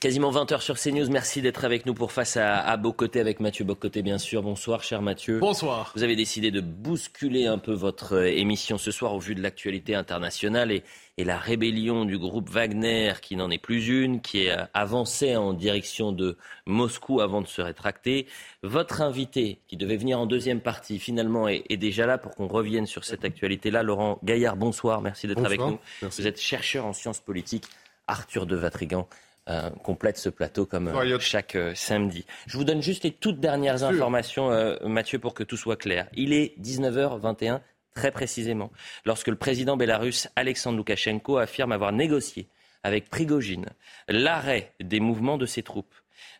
Quasiment 20h sur CNews. Merci d'être avec nous pour Face à, à Bocoté avec Mathieu Bocoté, bien sûr. Bonsoir, cher Mathieu. Bonsoir. Vous avez décidé de bousculer un peu votre euh, émission ce soir au vu de l'actualité internationale et, et la rébellion du groupe Wagner, qui n'en est plus une, qui est euh, avancée en direction de Moscou avant de se rétracter. Votre invité, qui devait venir en deuxième partie, finalement est, est déjà là pour qu'on revienne sur cette actualité-là. Laurent Gaillard, bonsoir. Merci d'être avec nous. Merci. Vous êtes chercheur en sciences politiques. Arthur de Vatrigan euh, complète ce plateau comme euh, chaque euh, samedi. Je vous donne juste les toutes dernières informations, euh, Mathieu, pour que tout soit clair. Il est 19h21, très précisément, lorsque le président bélarusse Alexandre Loukachenko affirme avoir négocié avec Prigogine l'arrêt des mouvements de ses troupes.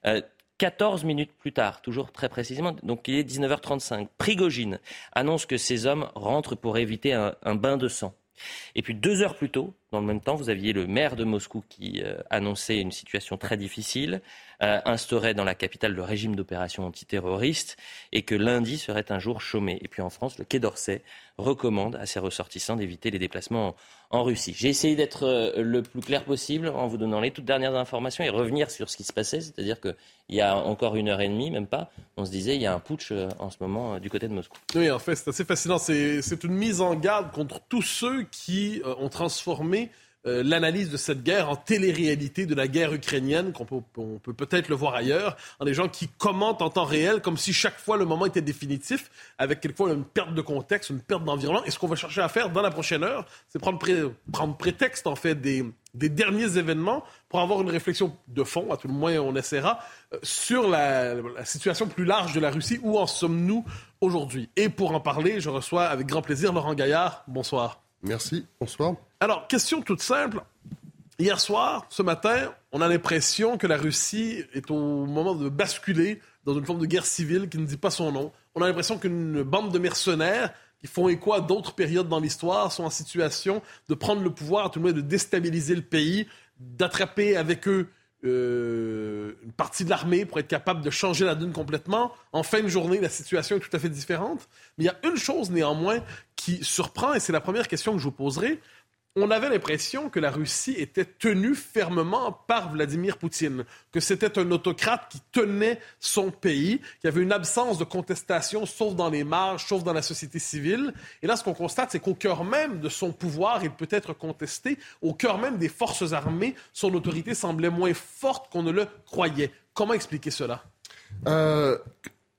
Euh, 14 minutes plus tard, toujours très précisément, donc il est 19h35, Prigogine annonce que ses hommes rentrent pour éviter un, un bain de sang. Et puis deux heures plus tôt, dans le même temps, vous aviez le maire de Moscou qui euh, annonçait une situation très difficile, euh, instaurait dans la capitale le régime d'opération antiterroriste et que lundi serait un jour chômé. Et puis en France, le Quai d'Orsay recommande à ses ressortissants d'éviter les déplacements en, Russie. J'ai essayé d'être euh, le plus clair possible en vous donnant les toutes dernières informations et revenir sur ce qui se passait, c'est-à-dire qu'il y a encore une heure et demie, même pas, on se disait il y a un putsch en ce moment du côté de Moscou. Oui, en fait, c'est assez fascinant. C'est une mise en garde contre tous ceux qui ont transformé euh, l'analyse de cette guerre en télé-réalité de la guerre ukrainienne, qu'on peut, on peut peut-être le voir ailleurs, en des gens qui commentent en temps réel comme si chaque fois le moment était définitif, avec quelquefois une perte de contexte, une perte d'environnement. Et ce qu'on va chercher à faire dans la prochaine heure, c'est prendre, pré- prendre prétexte, en fait, des, derniers événements pour avoir une réflexion de fond, à tout le moins on essaiera, euh, sur la situation plus large de la Russie. Où en sommes-nous aujourd'hui? Et pour en parler, je reçois avec grand plaisir Laurent Gaillard. Bonsoir. Merci, bonsoir. Alors, question toute simple. Hier soir, ce matin, on a l'impression que la Russie est au moment de basculer dans une forme de guerre civile qui ne dit pas son nom. On a l'impression qu'une bande de mercenaires qui font écho à d'autres périodes dans l'histoire sont en situation de prendre le pouvoir, tout moins de déstabiliser le pays, d'attraper avec eux euh, une partie de l'armée pour être capable de changer la donne complètement. En fin de journée, la situation est tout à fait différente. Mais il y a une chose néanmoins qui surprend, et c'est la première question que je vous poserai. On avait l'impression que la Russie était tenue fermement par Vladimir Poutine, que c'était un autocrate qui tenait son pays, qu'il y avait une absence de contestation, sauf dans les marges, sauf dans la société civile. Et là, ce qu'on constate, c'est qu'au cœur même de son pouvoir, il peut être contesté, au cœur même des forces armées, son autorité semblait moins forte qu'on ne le croyait. Comment expliquer cela? Euh,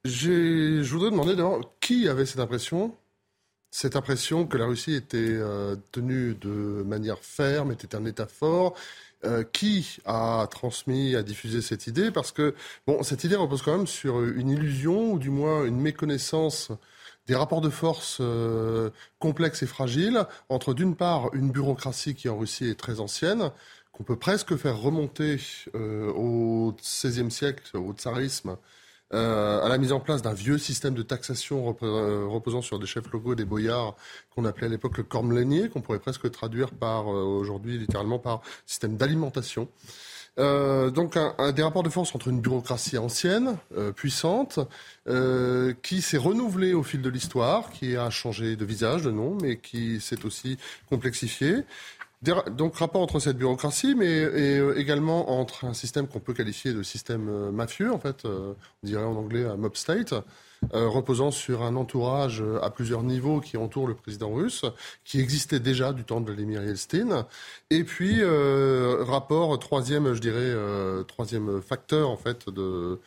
je voudrais demander d'abord qui avait cette impression? Cette impression que la Russie était euh, tenue de manière ferme, était un État fort. Euh, qui a transmis, a diffusé cette idée Parce que bon, cette idée repose quand même sur une illusion ou du moins une méconnaissance des rapports de force euh, complexes et fragiles entre d'une part une bureaucratie qui en Russie est très ancienne, qu'on peut presque faire remonter au XVIe siècle, au tsarisme, euh, à la mise en place d'un vieux système de taxation euh, reposant sur des chefs locaux et des boyards qu'on appelait à l'époque le cormlénier, qu'on pourrait presque traduire par euh, aujourd'hui littéralement par système d'alimentation. Donc un, un- des rapports de force entre une bureaucratie ancienne, puissante, qui s'est renouvelée au fil de l'histoire, qui a changé de visage, de nom, mais qui s'est aussi complexifiée. Donc rapport entre cette bureaucratie, mais euh, également entre un système qu'on peut qualifier de système euh, mafieux, en fait, euh, on dirait en anglais mob state, reposant sur un entourage à plusieurs niveaux qui entoure le président russe, qui existait déjà du temps de Vladimir Yeltsin. Et puis rapport troisième, je dirais troisième facteur en fait de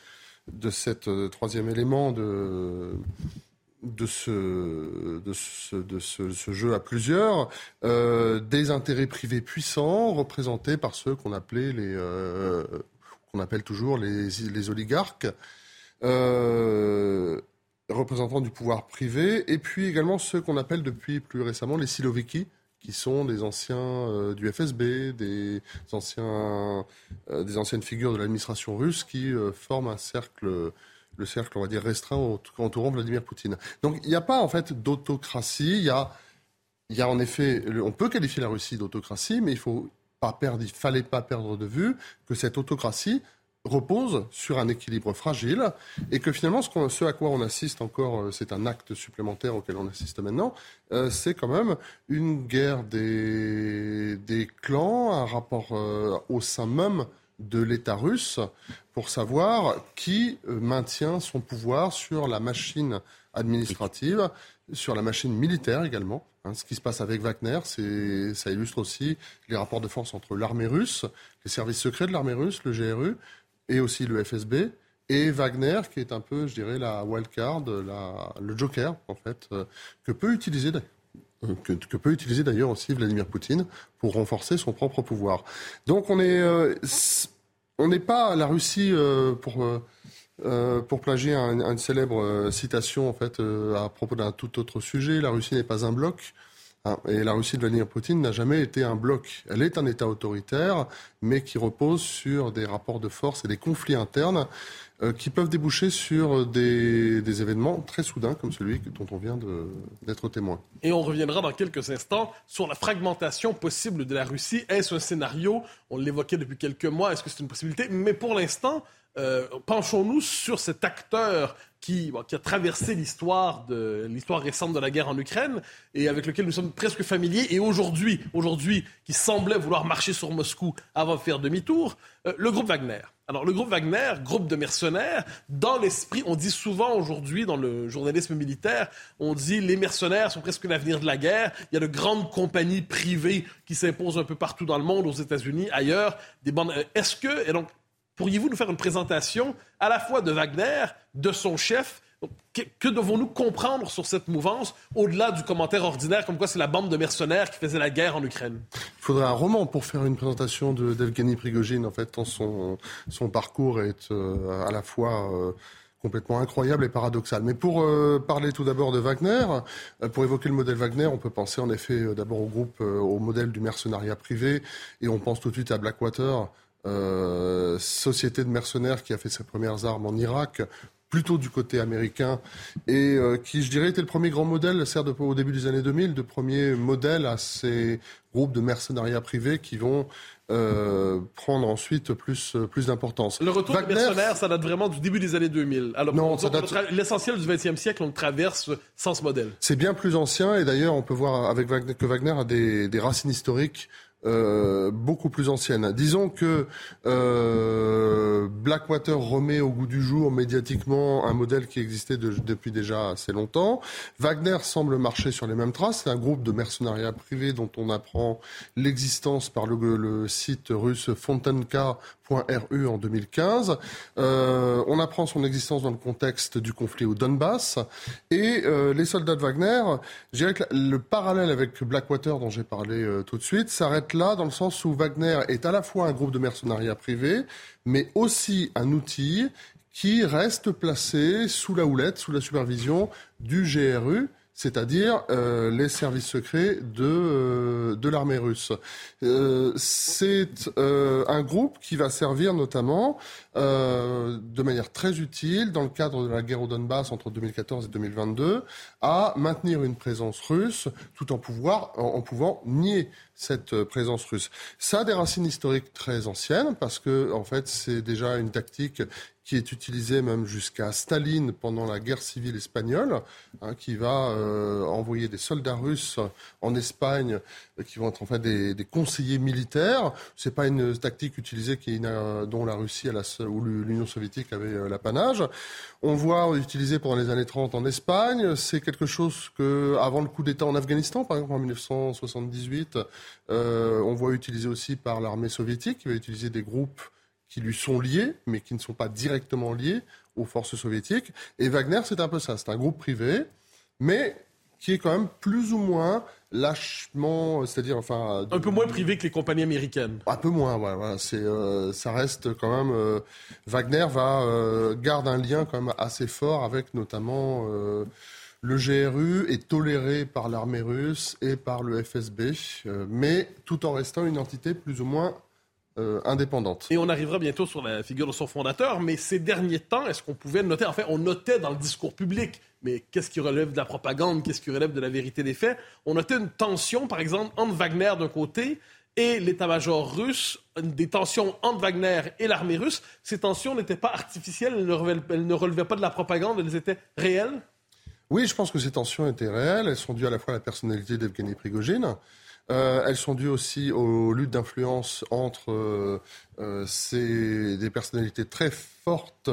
de euh, troisième élément de de ce, jeu à plusieurs, euh, des intérêts privés puissants représentés par ceux qu'on appelait les, euh, qu'on appelle toujours les, oligarques, euh, représentants du pouvoir privé, et puis également ceux qu'on appelle depuis plus récemment les siloviki, qui sont des anciens euh, du FSB, des, anciens, des anciennes figures de l'administration russe qui forment un cercle le cercle, on va dire, restreint entourant Vladimir Poutine. Donc il n'y a pas en fait d'autocratie, il y a, y a en effet, on peut qualifier la Russie d'autocratie, mais il faut pas perdre, il fallait pas perdre de vue que cette autocratie repose sur un équilibre fragile et que finalement ce, ce à quoi on assiste encore, euh, c'est un acte supplémentaire auquel on assiste maintenant, euh, c'est quand même une guerre des, des clans, un rapport euh, au sein même de l'État russe pour savoir qui maintient son pouvoir sur la machine administrative, sur la machine militaire également. Hein, ce qui se passe avec Wagner, ça illustre aussi les rapports de force entre l'armée russe, les services secrets de l'armée russe, le GRU, et aussi le FSB, et Wagner, qui est un peu, je dirais, la wildcard, le joker, en fait, euh, que peut utiliser euh, que, peut utiliser d'ailleurs aussi Vladimir Poutine pour renforcer son propre pouvoir. Donc on est, euh, on n'est pas la Russie pour pour plagier une célèbre citation en fait à propos d'un tout autre sujet. La Russie n'est pas un bloc. Ah, et la Russie de Vladimir Poutine n'a jamais été un bloc. Elle est un État autoritaire, mais qui repose sur des rapports de force et des conflits internes euh, qui peuvent déboucher sur des, événements très soudains comme celui dont on vient d'être témoin. Et on reviendra dans quelques instants sur la fragmentation possible de la Russie. Est-ce un scénario? On l'évoquait depuis quelques mois. Est-ce que c'est une possibilité? Mais pour l'instant, euh, penchons-nous sur cet acteur qui, a traversé l'histoire récente de la guerre en Ukraine et avec lequel nous sommes presque familiers et aujourd'hui, aujourd'hui, qui semblait vouloir marcher sur Moscou avant de faire demi-tour, euh, le groupe Wagner. Alors, le groupe Wagner, groupe de mercenaires, dans l'esprit, on dit souvent aujourd'hui dans le journalisme militaire, on dit les mercenaires sont presque l'avenir de la guerre. Il y a de grandes compagnies privées qui s'imposent un peu partout dans le monde, aux États-Unis, ailleurs. Des bandes. Euh, est-ce que, et donc, Pourriez-vous nous faire une présentation à la fois de Wagner, de son chef? Que, devons-nous comprendre sur cette mouvance, au-delà du commentaire ordinaire, comme quoi c'est la bande de mercenaires qui faisait la guerre en Ukraine? Il faudrait un roman pour faire une présentation d'Evgeny Prigogine, en fait, tant son, parcours est euh, à la fois... Euh, complètement incroyable et paradoxal. Mais pour euh, parler tout d'abord de Wagner, pour évoquer le modèle Wagner, on peut penser en effet d'abord au groupe, au modèle du mercenariat privé, et on pense tout de suite à Blackwater, euh, société de mercenaires qui a fait ses premières armes en Irak, plutôt du côté américain, et euh, qui, je dirais, était le premier grand modèle, certes au début des années 2000, de premier modèle à ces groupes de mercenariat privés qui vont euh, prendre ensuite plus, plus d'importance. Le retour des mercenaires, ça date vraiment du début des années 2000. Alors, non, l'essentiel du XXe siècle, on traverse sans ce modèle. C'est bien plus ancien, et d'ailleurs, on peut voir avec Wagner, que Wagner a des, des racines historiques euh, beaucoup plus ancienne. Disons que euh, Blackwater remet au goût du jour médiatiquement un modèle qui existait depuis déjà assez longtemps. Wagner semble marcher sur les mêmes traces. C'est un groupe de mercenariat privé dont on apprend l'existence par le, site russe Fontenka.ru en 2015. Euh, on apprend son existence dans le contexte du conflit au Donbass. Et euh, les soldats de Wagner, je dirais que le parallèle avec Blackwater dont j'ai parlé euh, tout de suite s'arrête là dans le sens où Wagner est à la fois un groupe de mercenariat privé, mais aussi un outil qui reste placé sous la houlette, sous la supervision du GRU, c'est-à-dire euh, les services secrets de, euh, de l'armée russe. Euh, c'est un groupe qui va servir notamment de manière très utile dans le cadre de la guerre au Donbass entre 2014 et 2022 à maintenir une présence russe tout en, pouvoir, en, pouvant nier cette présence russe. Ça a des racines historiques très anciennes parce que en fait c'est déjà une tactique qui est utilisé même jusqu'à Staline pendant la guerre civile espagnole, hein, qui va euh, envoyer des soldats russes en Espagne, euh, qui vont être en fait des, des conseillers militaires. C'est pas une tactique utilisée qui, dont la Russie ou l'Union soviétique avait euh, l'apanage. On voit utiliser pendant les années 30 en Espagne. C'est quelque chose que, avant le coup d'État en Afghanistan, par exemple en 1978, euh, on voit utiliser aussi par l'armée soviétique, qui va utiliser des groupes qui lui sont liés, mais qui ne sont pas directement liés aux forces soviétiques. Et Wagner, c'est un peu ça. C'est un groupe privé, mais qui est quand même plus ou moins lâchement, c'est-à-dire enfin un peu moins privé que les compagnies américaines. Un peu moins, ouais. c'est euh, ça reste quand même. Euh, Wagner va euh, garde un lien quand même assez fort avec notamment le GRU est toléré par l'armée russe et par le FSB, euh, mais tout en restant une entité plus ou moins euh, indépendante. Et on arrivera bientôt sur la figure de son fondateur, mais ces derniers temps, est-ce qu'on pouvait noter, en fait, on notait dans le discours public, mais qu'est-ce qui relève de la propagande, qu'est-ce qui relève de la vérité des faits, on notait une tension, par exemple, entre Wagner d'un côté et l'état-major russe, des tensions entre Wagner et l'armée russe. Ces tensions n'étaient pas artificielles, elles ne relevaient pas de la propagande, elles étaient réelles? Oui, je pense que ces tensions étaient réelles. Elles sont dues à la fois à la personnalité d'Evgeny Prigogine. Euh, elles sont dues aussi aux luttes d'influence entre euh, euh ces, des personnalités très fortes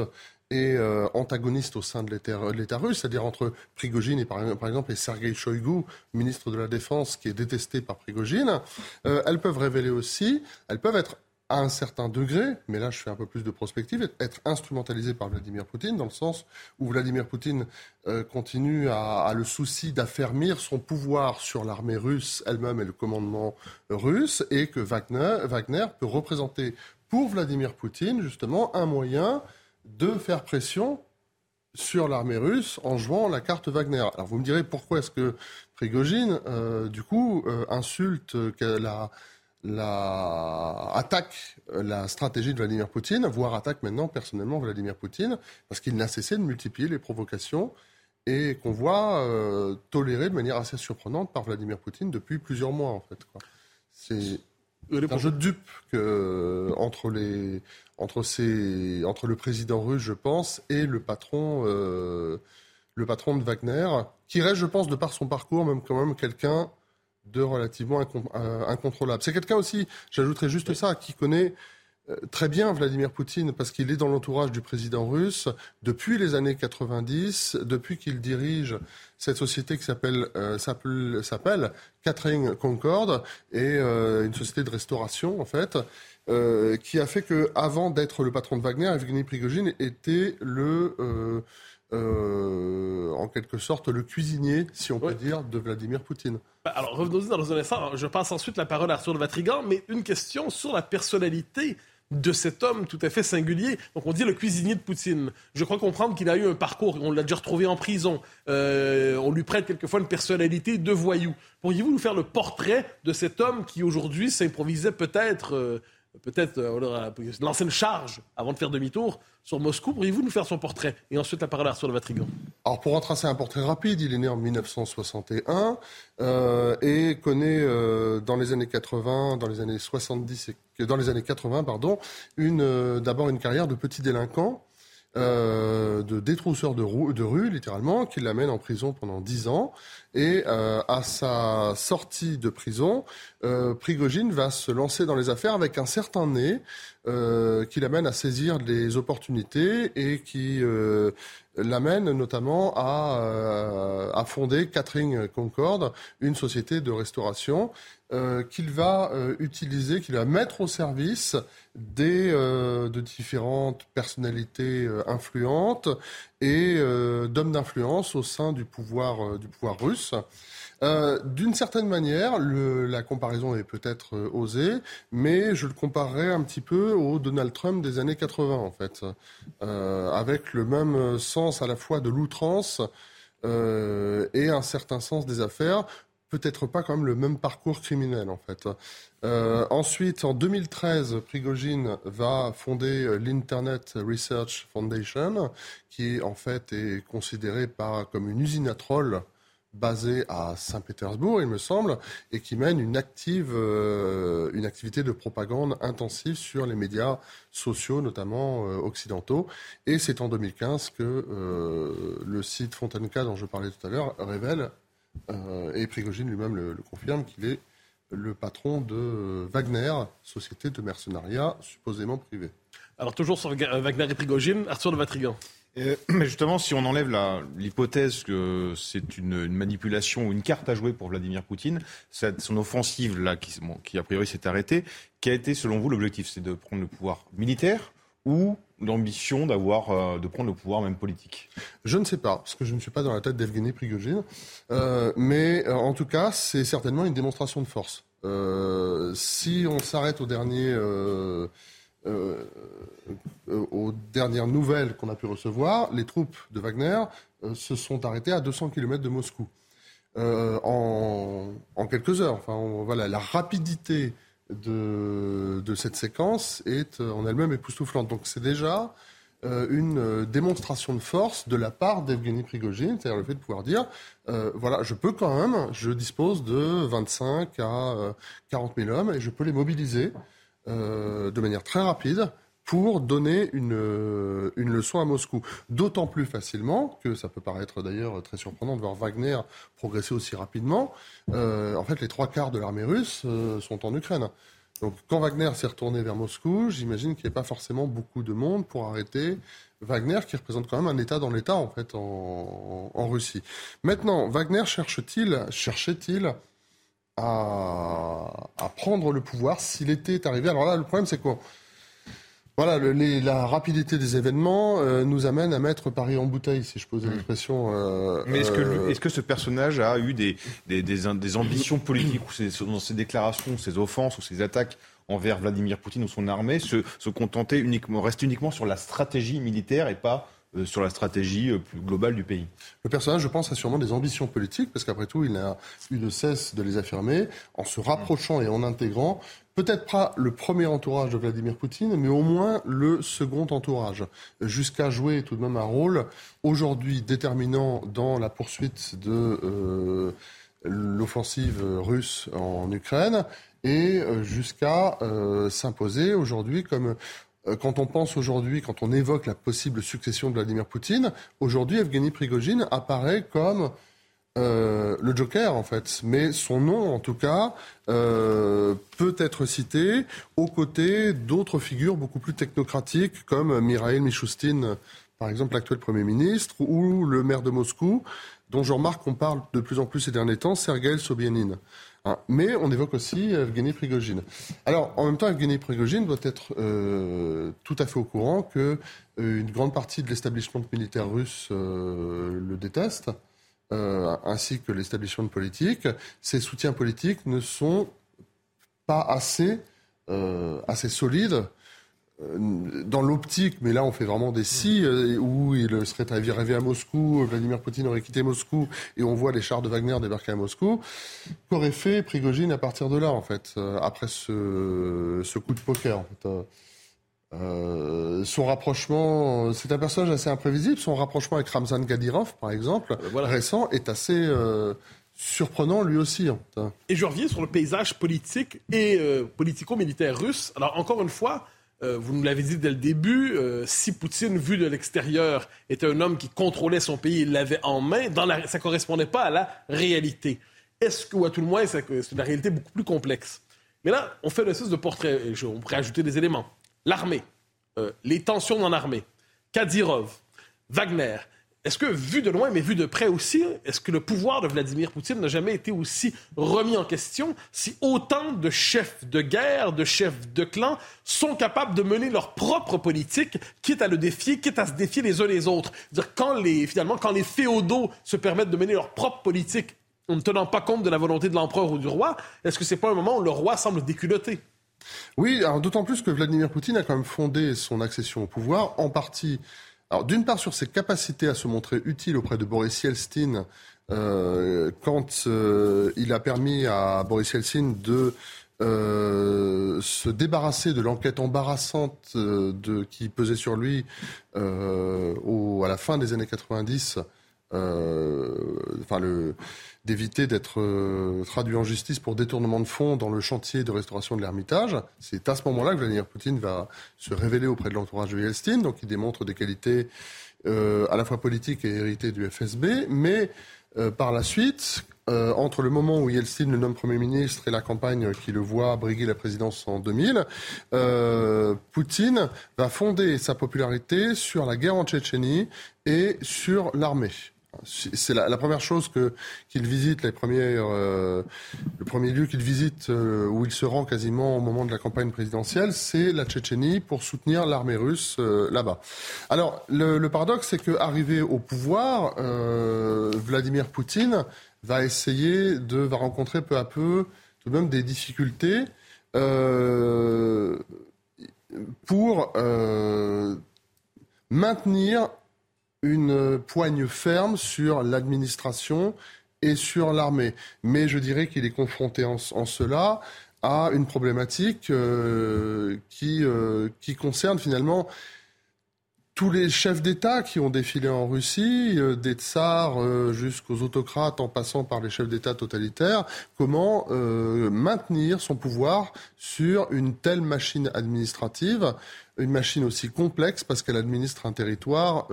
et antagonistes au sein de l'État russe, c'est-à-dire entre Prigogine et par, exemple et Sergei Shoigu, ministre de la Défense, qui est détesté par Prigogine. Elles peuvent révéler aussi, elles peuvent être à un certain degré, mais là je fais un peu plus de prospective, être instrumentalisé par Vladimir Poutine, dans le sens où Vladimir Poutine euh, continue à, à, le souci d'affermir son pouvoir sur l'armée russe elle-même et le commandement russe, et que Wagner, Wagner peut représenter pour Vladimir Poutine justement un moyen de faire pression sur l'armée russe en jouant la carte Wagner. Alors vous me direz pourquoi est-ce que Prigogine, euh, du coup, euh, insulte la la, attaque euh, la stratégie de Vladimir Poutine, voire attaque maintenant personnellement Vladimir Poutine, parce qu'il n'a cessé de multiplier les provocations et qu'on voit euh, tolérer de manière assez surprenante par Vladimir Poutine depuis plusieurs mois en fait. C'est un jeu de dupes que, entre, les, entre, ces, entre le président russe, je pense, et le patron, euh, le patron de Wagner, qui reste, je pense, de par son parcours, même quand même quelqu'un de relativement euh, incontrôlable. C'est quelqu'un aussi, j'ajouterais juste ça, qui connaît euh, très bien Vladimir Poutine parce qu'il est dans l'entourage du président russe depuis les années 90, depuis qu'il dirige cette société qui s'appelle euh, s'appelle Catherine Concorde et une société de restauration en fait. qui a fait que, avant d'être le patron de Wagner, Evgeny Prigogine était le euh, en quelque sorte le cuisinier, si on peut dire, de Vladimir Poutine. Bah, alors revenons-y dans un instant. Je passe ensuite la parole à Arthur de Vatrigan, mais une question sur la personnalité de cet homme tout à fait singulier. Donc on dit le cuisinier de Poutine. Je crois comprendre qu'il a eu un parcours, on l'a déjà retrouvé en prison, euh, on lui prête quelquefois une personnalité de voyou. Pourriez-vous nous faire le portrait de cet homme qui aujourd'hui s'improvisait peut-être... Euh, peut-être euh, lancer une charge avant de faire demi-tour sur Moscou. Pourriez-vous nous faire son portrait Et ensuite la parole à Arthur de Vatrigan? Alors pour retracer un portrait rapide, il est né en 1961 euh, et connaît euh, dans les années 80, dans les années 70 et dans les années 80, pardon, d'abord une carrière de petit délinquant. de détrousseur de, de rue, littéralement, qui l'amène en prison pendant dix ans. Et euh, à sa sortie de prison, euh, Prigogine va se lancer dans les affaires avec un certain nez euh, qui l'amène à saisir des opportunités et qui euh, l'amène notamment à, euh, à, fonder Catherine Concorde, une société de restauration euh, qu'il va utiliser, qu'il va mettre au service des, de différentes personnalités influentes et d'hommes d'influence au sein du pouvoir, du pouvoir russe. Euh, d'une certaine manière, la comparaison est peut-être euh, osée, mais je le comparerais un petit peu au Donald Trump des années 80, en fait, euh, avec le même sens à la fois de l'outrance et un certain sens des affaires. Peut-être pas quand même le même parcours criminel en fait. ensuite, en 2013, Prigogine va fonder l'Internet Research Foundation, qui en fait est considérée comme une usine à trolls basé à Saint-Pétersbourg, il me semble, et qui mène une, active, euh, une activité de propagande intensive sur les médias sociaux, notamment euh, occidentaux. Et c'est en 2015 que euh, le site Fontainebleau, dont je parlais tout à l'heure, révèle, et Prigogine lui-même le, le, confirme, qu'il est le patron de Wagner, société de mercenariat supposément privée. Alors toujours sur Wagner et Prigogine, Arthur de Vatrigan. Euh, mais justement, si on enlève l'hypothèse que c'est une, manipulation ou une carte à jouer pour Vladimir Poutine, son offensive là, qui, qui a priori s'est arrêtée, qui a été selon vous l'objectif? C'est de prendre le pouvoir militaire ou l'ambition d'avoir euh, de prendre le pouvoir même politique? Je ne sais pas, parce que je ne suis pas dans la tête d'Evgeny Prigogine, euh, mais en tout cas, c'est certainement une démonstration de force. si on s'arrête au dernier aux dernières nouvelles qu'on a pu recevoir, les troupes de Wagner se sont arrêtées à 200 km de Moscou. En, quelques heures. Enfin, voilà, la rapidité de, cette séquence est en elle-même époustouflante. Donc c'est déjà euh, une euh, démonstration de force de la part d'Evgeny Prigogine, c'est-à-dire le fait de pouvoir dire, euh, voilà, je peux quand même, je dispose de 25 à 40 000 hommes et je peux les mobiliser de manière très rapide pour donner une, une leçon à Moscou. D'autant plus facilement que ça peut paraître d'ailleurs très surprenant de voir Wagner progresser aussi rapidement. en fait, les trois quarts de l'armée russe sont en Ukraine. Donc quand Wagner s'est retourné vers Moscou, j'imagine qu'il n'y avait pas forcément beaucoup de monde pour arrêter Wagner, qui représente quand même un État dans l'État en fait en, Russie. Maintenant, Wagner cherche-t-il, cherchait-il à, à, prendre le pouvoir s'il était arrivé Alors là, le problème c'est quoi? Voilà, la rapidité des événements euh, nous amène à mettre Paris en bouteille, si je pose hmm. l'expression. Euh, Mais est-ce que, euh, est que, ce personnage a eu des, des, des, ambitions politiques ou dans ses déclarations, ses offenses ou ses attaques envers Vladimir Poutine ou son armée se, se contenter uniquement, reste uniquement sur la stratégie militaire et pas sur la stratégie euh, plus globale du pays. Le personnage, je pense, a sûrement des ambitions politiques, parce qu'après tout, il n'a eu de cesse de les affirmer, en se rapprochant et en intégrant, peut-être pas le premier entourage de Vladimir Poutine, mais au moins le second entourage, jusqu'à jouer tout de même un rôle aujourd'hui déterminant dans la poursuite de euh, l'offensive russe en Ukraine et jusqu'à s'imposer aujourd'hui comme euh, quand on pense aujourd'hui, quand on évoque la possible succession de Vladimir Poutine, aujourd'hui, Evgeny Prigogine apparaît comme euh, le Joker, en fait. Mais son nom, en tout cas, euh, peut être cité aux côtés d'autres figures beaucoup plus technocratiques, comme Mikhail Mishustin, par exemple, l'actuel Premier ministre, ou le maire de Moscou, dont je remarque qu'on parle de plus en plus ces derniers temps, Sergei Sobyanin. Hein, mais on évoque aussi Evgeny Prigogine. Alors, en même temps, Evgeny Prigogine doit être euh, tout à fait au courant que euh, une grande partie de l'établissement militaire russe euh, le déteste, ainsi que l'établissement politique. Ses soutiens politiques ne sont pas assez, solides euh, dans l'optique, mais là on fait vraiment des si, euh, où il serait arrivé à Moscou, Vladimir Poutine aurait quitté Moscou, et on voit les chars de Wagner débarquer à Moscou, qu'aurait fait Prigogine à partir de là, en fait, euh, après ce, ce, coup de poker, en fait. Euh, son rapprochement, c'est un personnage assez imprévisible. Son rapprochement avec Ramzan Kadyrov, par exemple, voilà. récent, est assez euh, surprenant lui aussi. Et je reviens sur le paysage politique et euh, politico-militaire russe. Alors encore une fois, euh, vous nous l'avez dit dès le début, euh, si Poutine, vu de l'extérieur, était un homme qui contrôlait son pays, il l'avait en main, ça ne correspondait pas à la réalité. Est-ce que, ou à tout le moins, c'est une réalité beaucoup plus complexe? Mais là, on fait le de portrait, on pourrait ajouter des éléments. L'armée, euh, les tensions dans l'armée, Kadyrov, Wagner, est-ce que, vu de loin, mais vu de près aussi, est-ce que le pouvoir de Vladimir Poutine n'a jamais été aussi remis en question si autant de chefs de guerre, de chefs de clan sont capables de mener leur propre politique, quitte à le défier, quitte à se défier les uns les autres? Quand les, finalement, quand les féodaux se permettent de mener leur propre politique en ne tenant pas compte de la volonté de l'empereur ou du roi, est-ce que c'est pas un moment où le roi semble déculotté? Oui, d'autant plus que Vladimir Poutine a quand même fondé son accession au pouvoir en partie alors, d'une part, sur ses capacités à se montrer utile auprès de Boris Yeltsin, euh, quand euh, il a permis à Boris Yeltsin de euh, se débarrasser de l'enquête embarrassante de, qui pesait sur lui au, à la fin des années 90, enfin le d'éviter d'être euh, traduit en justice pour détournement de fonds dans le chantier de restauration de l'Ermitage. C'est à ce moment-là que Vladimir Poutine va se révéler auprès de l'entourage de Yeltsin. Donc il démontre des qualités euh, à la fois politiques et héritées du FSB. Mais euh, par la suite, entre le moment où Yeltsin le nomme Premier ministre et la campagne qui le voit briguer la présidence en 2000, Poutine va fonder sa popularité sur la guerre en Tchétchénie et sur l'armée. C'est la, première chose que qu'il visite, euh, le premier lieu qu'il visite euh, où il se rend quasiment au moment de la campagne présidentielle, c'est la Tchétchénie pour soutenir l'armée russe euh, là-bas. Alors le, paradoxe, c'est qu'arrivé au pouvoir, Vladimir Poutine va essayer de va rencontrer peu à peu tout de même des difficultés. pour maintenir une poigne ferme sur l'administration et sur l'armée. Mais je dirais qu'il est confronté en, cela à une problématique euh, qui, euh, qui concerne finalement tous les chefs d'État qui ont défilé en Russie, euh, des tsars euh, jusqu'aux autocrates en passant par les chefs d'État totalitaires, comment euh, maintenir son pouvoir sur une telle machine administrative, une machine aussi complexe parce qu'elle administre un territoire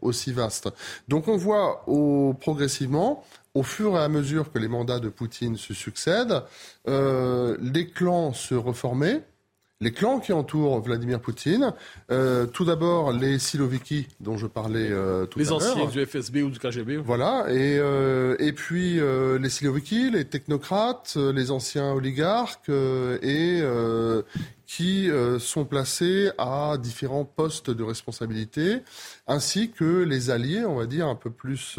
aussi vaste. Donc on voit progressivement au fur et à mesure que les mandats de Poutine se succèdent, les clans se reformer, les clans qui entourent Vladimir Poutine. Euh, tout d'abord, les Siloviki, dont je parlais euh, tout à l'heure. Les anciens du FSB ou du KGB. Voilà. Et, euh, et puis, les Siloviki, les technocrates, les anciens oligarques, et qui sont placés à différents postes de responsabilité, ainsi que les alliés, on va dire, un peu plus,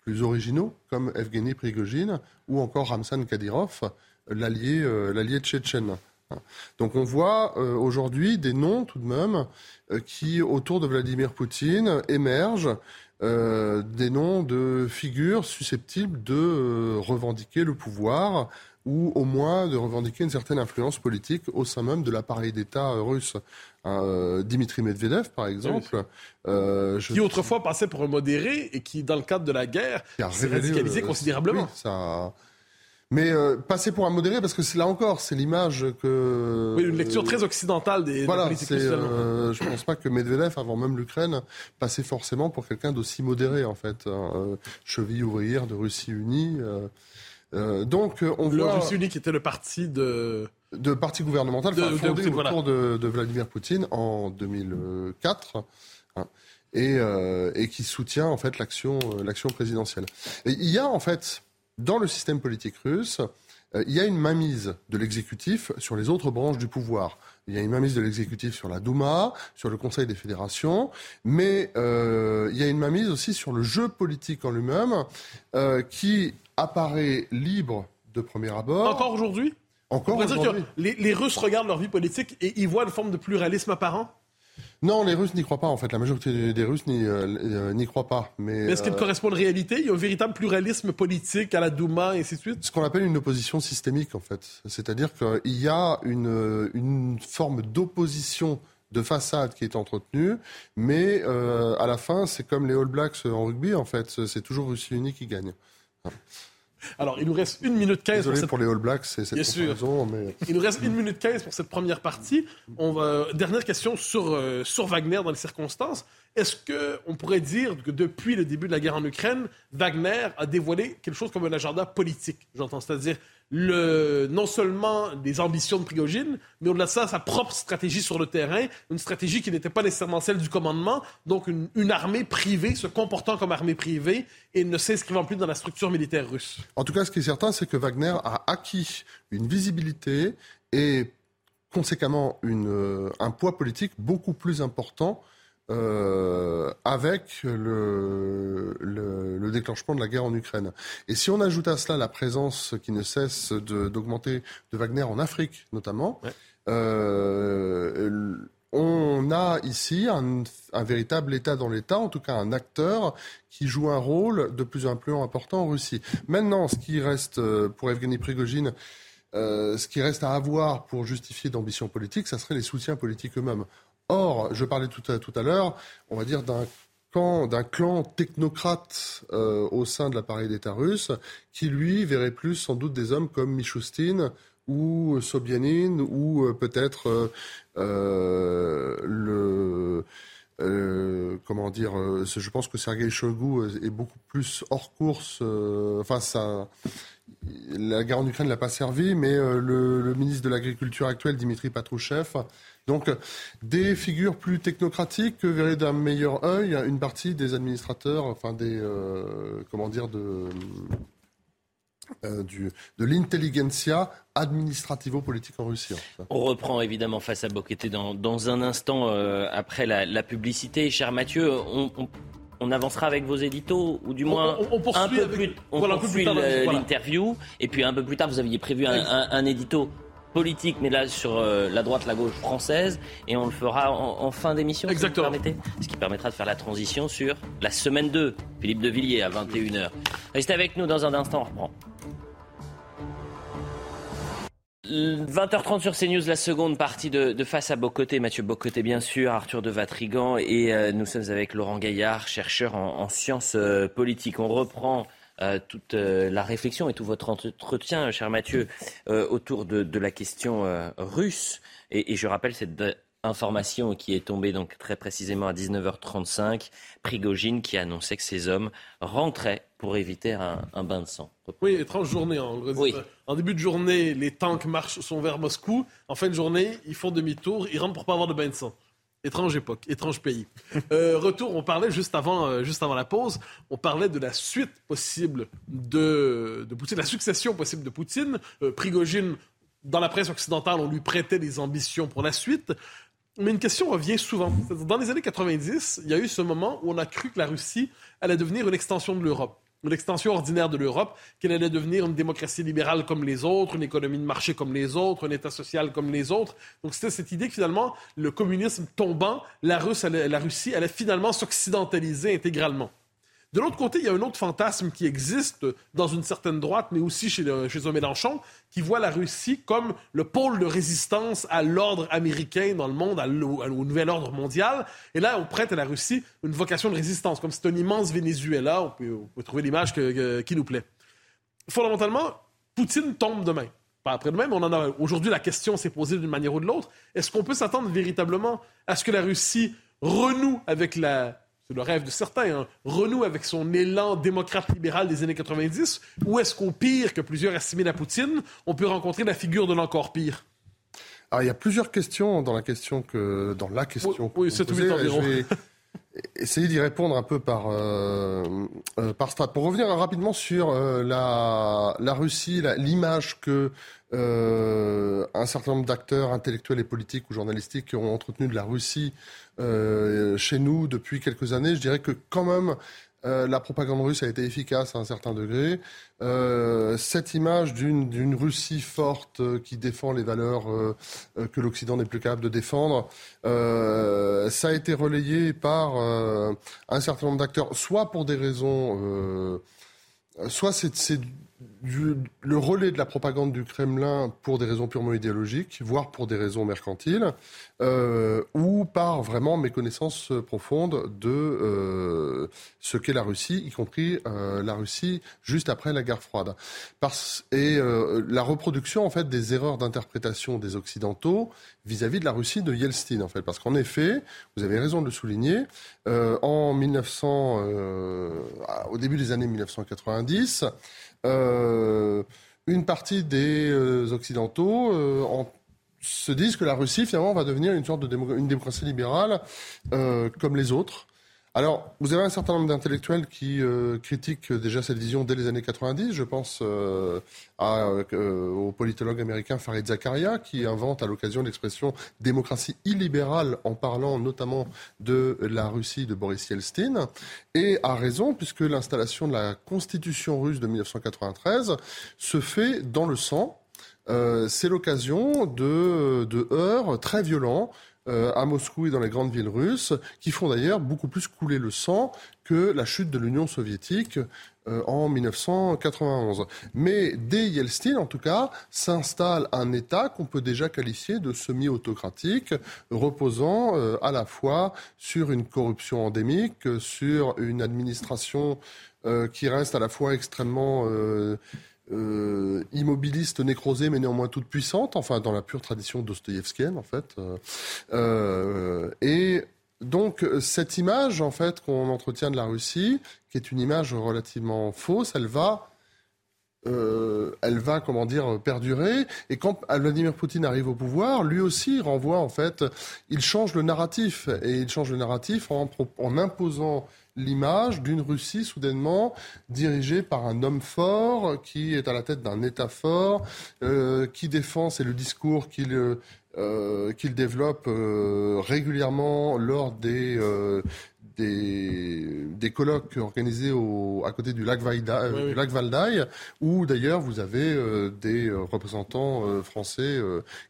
plus originaux, comme Evgeny Prigogine ou encore Ramzan Kadyrov, l'allié l'allié tchétchène. Donc on voit euh, aujourd'hui des noms tout de même euh, qui, autour de Vladimir Poutine, émergent. Euh, des noms de figures susceptibles de revendiquer le pouvoir ou au moins de revendiquer une certaine influence politique au sein même de l'appareil d'État russe. Dimitri Medvedev, par exemple. qui autrefois passait pour un modéré et qui, dans le cadre de la guerre, s'est radicalisé considérablement. ça mais euh, passer pour un modéré, parce que c'est là encore, c'est l'image que. Oui, une lecture très occidentale des, voilà, politiques euh, Je ne pense pas que Medvedev, avant même l'Ukraine, passait forcément pour quelqu'un d'aussi modéré, en fait. Hein, euh, cheville ouvrière de Russie unie. Euh, donc, on le voit. Russie unie qui était le parti de. De parti gouvernemental, de, fondé autour de, de, Vladimir Poutine en 2004. Hein, et, et, qui soutient en fait l'action l'action présidentielle. Et il y a en fait dans le système politique russe, euh, il y a une mainmise de l'exécutif sur les autres branches du pouvoir. Il y a une mainmise de l'exécutif sur la Douma, sur le Conseil des fédérations, mais euh, il y a une mainmise aussi sur le jeu politique en lui-même, euh, qui apparaît libre de premier abord. Encore aujourd'hui? Encore aujourd'hui. Les, les Russes regardent leur vie politique et ils voient une forme de pluralisme apparent? Non, les Russes n'y croient pas en fait. La majorité des Russes n'y euh, croient pas. Mais, est-ce qu'il euh, correspond à la réalité? Il y a un véritable pluralisme politique à la Douma et ainsi de suite? Ce qu'on appelle une opposition systémique en fait. C'est-à-dire qu'il y a une, une forme d'opposition de façade qui est entretenue, mais euh, à la fin, c'est comme les All Blacks en rugby en fait. C'est toujours Russie unie qui gagne. Alors, il nous reste une minute 15 Désolé pour, les All Blacks, c'est cette Bien Mais... Il nous reste une minute 15 pour cette première partie. On va... Dernière question sur, euh, sur Wagner dans les circonstances. Est-ce qu'on pourrait dire que depuis le début de la guerre en Ukraine, Wagner a dévoilé quelque chose comme un agenda politique J'entends, c'est-à-dire le, non seulement les ambitions de Prigogine, mais au-delà de ça, sa propre stratégie sur le terrain, une stratégie qui n'était pas nécessairement celle du commandement, donc une, une, armée privée se comportant comme armée privée et ne s'inscrivant plus dans la structure militaire russe. En tout cas, ce qui est certain, c'est que Wagner a acquis une visibilité et conséquemment une, euh, un poids politique beaucoup plus important euh, avec le, le, déclenchement de la guerre en Ukraine. Et si on ajoute à cela la présence qui ne cesse d'augmenter de, Wagner en Afrique notamment, euh, on a ici un, un, véritable État dans l'État, en tout cas un acteur qui joue un rôle de plus en plus important en Russie. Maintenant, ce qui reste euh, pour Evgeny Prigogine, euh, ce qui reste à avoir pour justifier d'ambition politique, ça serait les soutiens politiques eux-mêmes. Or, je parlais tout à, tout à l'heure, on va dire d'un d'un clan technocrate euh, au sein de l'appareil d'État russe, qui lui verrait plus sans doute des hommes comme Michoustine ou Sobyanin ou euh, peut-être euh, le comment dire, je pense que Sergei Shoigu est beaucoup plus hors course. enfin, ça, la guerre en Ukraine l'a pas servi, mais le, le, ministre de l'Agriculture actuel, Dimitri Patrouchev, donc, des figures plus technocratiques que verraient d'un meilleur œil une partie des administrateurs, enfin des, euh, comment dire, de, euh, de l'intelligentsia administrativo-politique en Russie. On reprend évidemment face à Boqueté dans, dans un instant euh, après la, publicité. Cher Mathieu, on, avancera avec vos éditos, ou du moins un peu plus, on poursuit l'interview, et puis un peu plus tard, vous aviez prévu un, un édito politique, mais là sur euh, la droite, la gauche française, et on le fera en, fin d'émission, si vous permettez. Ce qui permettra de faire la transition sur la semaine 2, Philippe de Villiers à 21h. Restez avec nous dans un instant, on reprend. 20h30 sur CNews, la seconde partie de, Face à Bocoté. Mathieu Bocoté, bien sûr, Arthur de Vatrigan. Et euh, nous sommes avec Laurent Gaillard, chercheur en, sciences euh, politiques. On reprend euh, toute la réflexion et tout votre entretien, cher Mathieu, autour de, la question russe. Et, et, je rappelle cette information qui est tombée donc très précisément à 19h35. Prigogine qui annonçait que ces hommes rentraient pour éviter un, bain de sang. Oui, étrange journée. Hein. En début de journée, les tanks marchent, sont vers Moscou. En fin de journée, ils font demi-tour, ils rentrent pour pas avoir de bain de sang. Étrange époque, étrange pays. Euh, retour, on parlait juste avant, euh, juste avant la pause, on parlait de la suite possible de, de Poutine, la succession possible de Poutine. Euh, Prigogine, dans la presse occidentale, on lui prêtait des ambitions pour la suite. Mais une question revient souvent. Dans les années 90, il y a eu ce moment où on a cru que la Russie allait devenir une extension de l'Europe une extension ordinaire de l'Europe, qu'elle allait devenir une démocratie libérale comme les autres, une économie de marché comme les autres, un État social comme les autres. Donc c'était cette idée que finalement, le communisme tombant, la, la Russie allait finalement s'occidentaliser intégralement. De l'autre côté, il y a un autre fantasme qui existe dans une certaine droite, mais aussi chez, chez un Mélenchon, qui voit la Russie comme le pôle de résistance à l'ordre américain dans le monde, au nouvel ordre mondial. Et là, on prête à la Russie une vocation de résistance, comme c'est un immense Venezuela. On peut, trouver l'image qui nous plaît. Fondamentalement, Poutine tombe demain. Pas après-demain, mais on a. Aujourd'hui, la question s'est posée d'une manière ou de l'autre. Est-ce qu'on peut s'attendre véritablement à ce que la Russie renoue avec la, c'est le rêve de certains, hein, renoue avec son élan démocrate-libéral des années 90, ou est-ce qu'au pire, que plusieurs assimilent à Poutine, on peut rencontrer la figure de l'encore pire? Alors, il y a plusieurs questions dans la question que dans la question. Oui, c'est tout environ. Essayer d'y répondre un peu par, euh, euh, par strat. Pour revenir rapidement sur euh, la, la Russie, l'image que un certain nombre d'acteurs intellectuels et politiques ou journalistiques ont entretenu de la Russie chez nous depuis quelques années, je dirais que quand même euh, la propagande russe a été efficace à un certain degré. Euh, cette image d'une Russie forte euh, qui défend les valeurs que l'Occident n'est plus capable de défendre, ça a été relayé par un certain nombre d'acteurs, soit pour des raisons, soit c'est le relais de la propagande du Kremlin pour des raisons purement idéologiques, voire pour des raisons mercantiles, euh, ou par vraiment méconnaissance profonde de euh, ce qu'est la Russie, y compris euh, la Russie juste après la guerre froide. Parce, et la reproduction en fait des erreurs d'interprétation des Occidentaux vis-à-vis de la Russie de Yeltsin en fait. Parce qu'en effet, vous avez raison de le souligner, en 1900, au début des années 1990, euh, une partie des euh, Occidentaux euh, se disent que la Russie, finalement, va devenir une sorte de une démocratie libérale comme les autres. Alors, vous avez un certain nombre d'intellectuels qui euh, critiquent déjà cette vision dès les années 90. Je pense euh, euh, au politologue américain Farid Zakaria, qui invente à l'occasion l'expression démocratie illibérale en parlant notamment de la Russie de Boris Yeltsin. Et a raison, puisque l'installation de la constitution russe de 1993 se fait dans le sang. C'est l'occasion de, de heurts très violents euh, à Moscou et dans les grandes villes russes, qui font d'ailleurs beaucoup plus couler le sang que la chute de l'Union soviétique euh, en 1991. Mais dès Yeltsin, en tout cas, s'installe un État qu'on peut déjà qualifier de semi-autocratique, reposant euh, à la fois sur une corruption endémique, sur une administration qui reste à la fois extrêmement euh, immobiliste, nécrosée, mais néanmoins toute puissante, enfin dans la pure tradition dostoïevskienne en fait. Euh, euh, et donc cette image en fait qu'on entretient de la Russie, qui est une image relativement fausse, elle va elle va, comment dire, perdurer. Et quand Vladimir Poutine arrive au pouvoir, lui aussi renvoie, en fait, il change le narratif. Et il change le narratif en, imposant l'image d'une Russie soudainement dirigée par un homme fort qui est à la tête d'un État fort, euh, qui défend, c'est le discours qu'il euh, qu'il développe euh, régulièrement lors des des, des colloques organisés au, à côté du lac, Valda, du lac Valdaï, où d'ailleurs vous avez des représentants français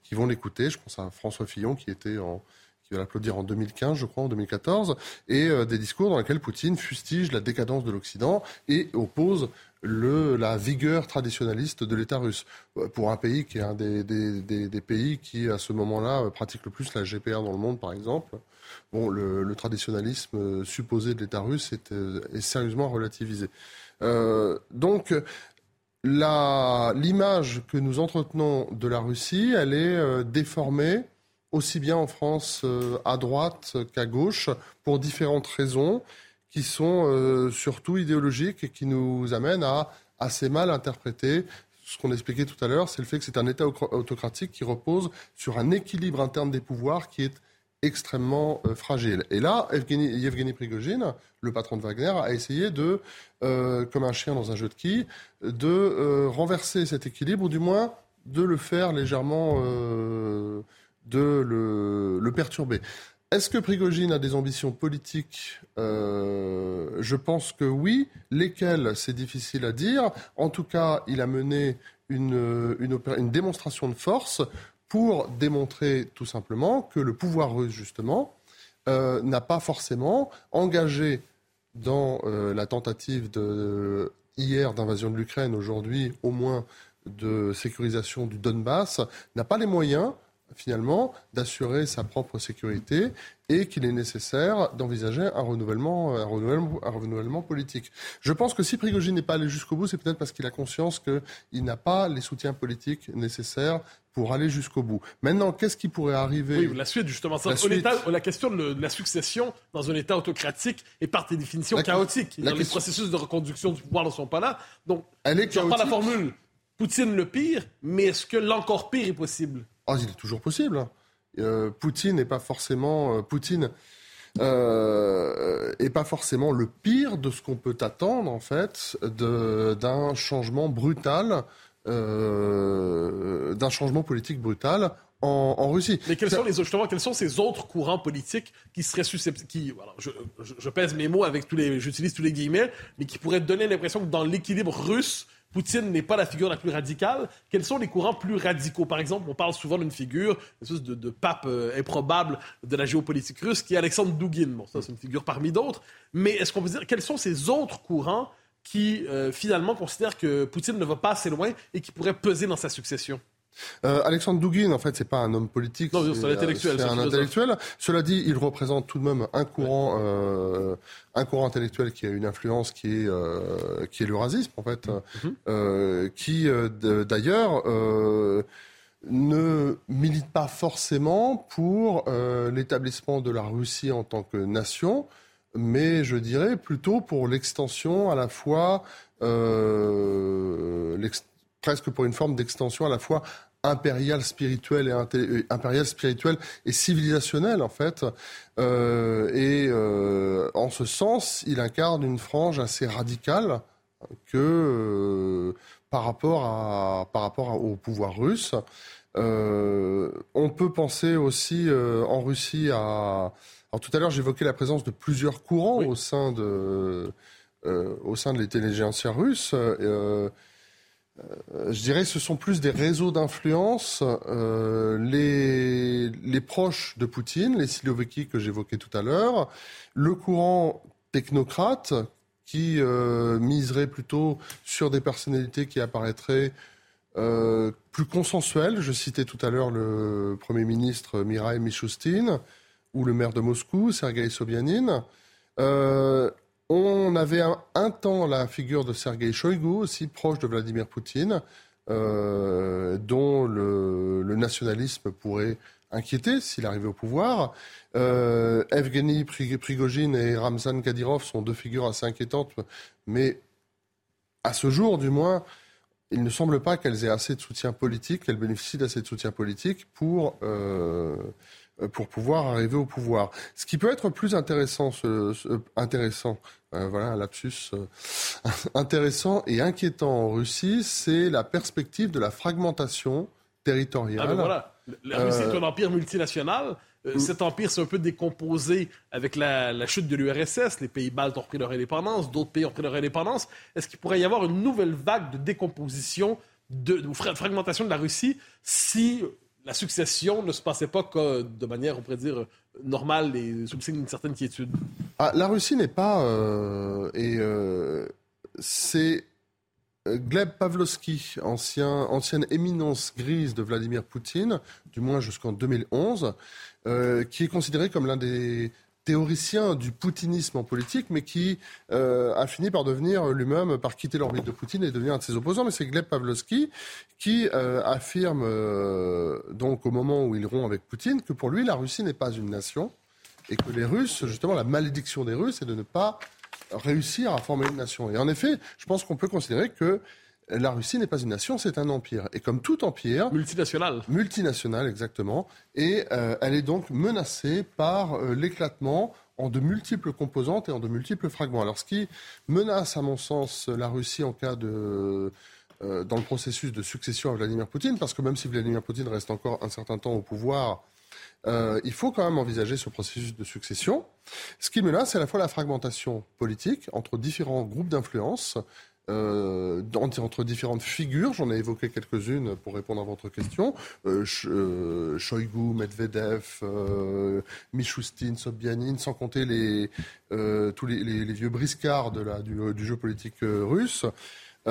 qui vont l'écouter. Je pense à François Fillon qui était en qui va l'applaudir en 2015, je crois, en 2014, et des discours dans lesquels Poutine fustige la décadence de l'Occident et oppose le, la vigueur traditionnaliste de l'État russe. Pour un pays qui est un des, pays qui, à ce moment-là, pratique le plus la GPR dans le monde, par exemple, bon, le, traditionnalisme supposé de l'État russe est, sérieusement relativisé. Euh, donc, l'image que nous entretenons de la Russie, elle est euh, déformée aussi bien en France euh, à droite qu'à gauche pour différentes raisons qui sont euh, surtout idéologiques et qui nous amènent à assez mal interpréter ce qu'on expliquait tout à l'heure, c'est le fait que c'est un État autocratique qui repose sur un équilibre interne des pouvoirs qui est extrêmement euh, fragile. Et là, Evgeny, Prigogine, le patron de Wagner, a essayé de, euh, comme un chien dans un jeu de quilles, de renverser cet équilibre, ou du moins de le faire légèrement, de le, le perturber. Est-ce que Prigogine a des ambitions politiques? Euh, Je pense que oui. Lesquelles, c'est difficile à dire. En tout cas, il a mené une, démonstration de force pour démontrer tout simplement que le pouvoir russe, justement, euh, n'a pas forcément engagé dans euh, la tentative de, hier d'invasion de l'Ukraine, aujourd'hui au moins de sécurisation du Donbass, n'a pas les moyens finalement d'assurer sa propre sécurité et qu'il est nécessaire d'envisager un renouvellement, un, renouvellement, un renouvellement politique. Je pense que si Prigogine n'est pas allé jusqu'au bout, c'est peut-être parce qu'il a conscience qu'il n'a pas les soutiens politiques nécessaires pour aller jusqu'au bout. Maintenant, qu'est-ce qui pourrait arriver Oui, la suite, justement. La, la question de, la succession dans un État autocratique est par définition chaotique. Les processus de reconduction du pouvoir ne sont pas là. Donc, Elle est pas la formule Poutine le pire, mais est-ce que l'encore pire est possible? Oh, il est toujours possible. Hein. Euh, Poutine n'est pas forcément euh, Poutine euh, est pas forcément le pire de ce qu'on peut attendre en fait d'un changement brutal, d'un changement politique brutal en, Russie. Mais quels sont les justement quels sont ces autres courants politiques qui seraient susceptibles, qui je, je, pèse mes mots avec tous les, j'utilise tous les guillemets, mais qui pourraient donner l'impression que dans l'équilibre russe Poutine n'est pas la figure la plus radicale. Quels sont les courants plus radicaux? Par exemple, on parle souvent d'une figure, une espèce de, pape euh, improbable de la géopolitique russe, qui est Alexandre Dugin. Bon, ça, c'est une figure parmi d'autres. Mais est-ce qu'on peut dire quels sont ces autres courants qui, euh, finalement, considèrent que Poutine ne va pas assez loin et qui pourraient peser dans sa succession? Euh, Alexandre Dugin, en fait, c'est pas un homme politique. c'est un intellectuel. C'est un intellectuel. Cela dit, il représente tout de même un courant, euh, un courant intellectuel qui a une influence qui est, euh, qui est le racisme, en fait, mhm. euh, qui d'ailleurs ne milite pas forcément pour l'établissement de la Russie en tant que nation, mais je dirais plutôt pour l'extension à la fois presque pour une forme d'extension à la fois impériale spirituelle et euh, impériale spirituelle et civilisationnelle en fait. Euh, et euh, en ce sens il incarne une frange assez radicale que par rapport à par rapport au pouvoir russe. On peut penser aussi en Russie à alors tout à l'heure j'évoquais la présence de plusieurs courants au sein de au sein de l'intelligentsia russe euh, je dirais ce sont plus des réseaux d'influence. Euh, les, proches de Poutine, les Siloviki que j'évoquais tout à l'heure, le courant technocrate qui euh, miserait plutôt sur des personnalités qui apparaîtraient plus consensuelles. Je citais tout à l'heure le Premier ministre Mirai Mishustin ou le maire de Moscou, Sergei Sobyanin. On avait un, temps la figure de Sergei Shoigu, aussi proche de Vladimir Poutine, euh, dont le, nationalisme pourrait inquiéter s'il arrivait au pouvoir. Euh, Evgeny Prigogine et Ramzan Kadyrov sont deux figures assez inquiétantes, mais à ce jour, du moins, il ne semble pas qu'elles aient assez de soutien politique, qu'elles bénéficient d'assez de soutien politique pour euh, pour pouvoir arriver au pouvoir. Ce qui peut être plus intéressant, intéressant, euh, voilà un lapsus euh, intéressant et inquiétant en Russie, c'est la perspective de la fragmentation territoriale. Ah ben voilà. La Russie est un empire multinational. Mm. Cet empire s'est un peu décomposé avec la, chute de l'URSS. Les pays baltes ont pris leur indépendance, d'autres pays ont pris leur indépendance. Est-ce qu'il pourrait y avoir une nouvelle vague de décomposition, de, de fragmentation de la Russie si la succession ne se passait pas de manière, on pourrait dire, normale et sous le signe d'une certaine quiétude. Ah, La Russie n'est pas... Euh, et euh, c'est euh, Gleb Pavlovski, ancien, ancienne éminence grise de Vladimir Poutine, du moins jusqu'en 2011, qui est considéré comme l'un des théoricien du poutinisme en politique, mais qui euh, a fini par devenir lui-même, par quitter l'orbite de Poutine et devenir un de ses opposants. Mais c'est Gleb Pavlovski qui euh, affirme, euh, donc au moment où il rompt avec Poutine, que pour lui, la Russie n'est pas une nation et que les Russes, justement, la malédiction des Russes est de ne pas réussir à former une nation. Et en effet, je pense qu'on peut considérer que la Russie n'est pas une nation, c'est un empire. Et comme tout empire... Multinational. Multinational, exactement. Et euh, elle est donc menacée par euh, l'éclatement en de multiples composantes et en de multiples fragments. Alors ce qui menace, à mon sens, la Russie en cas de... Euh, dans le processus de succession à Vladimir Poutine, parce que même si Vladimir Poutine reste encore un certain temps au pouvoir, il faut quand même envisager ce processus de succession. Ce qui menace, c'est à la fois la fragmentation politique entre différents groupes d'influence, euh, entre différentes figures. J'en ai évoqué quelques-unes pour répondre à votre question. Euh, euh Shoigu, Medvedev, euh, Mishustin, Sobyanin, sans compter les, euh, tous les, les, les, vieux briscards de la, du, du jeu politique russe. Ou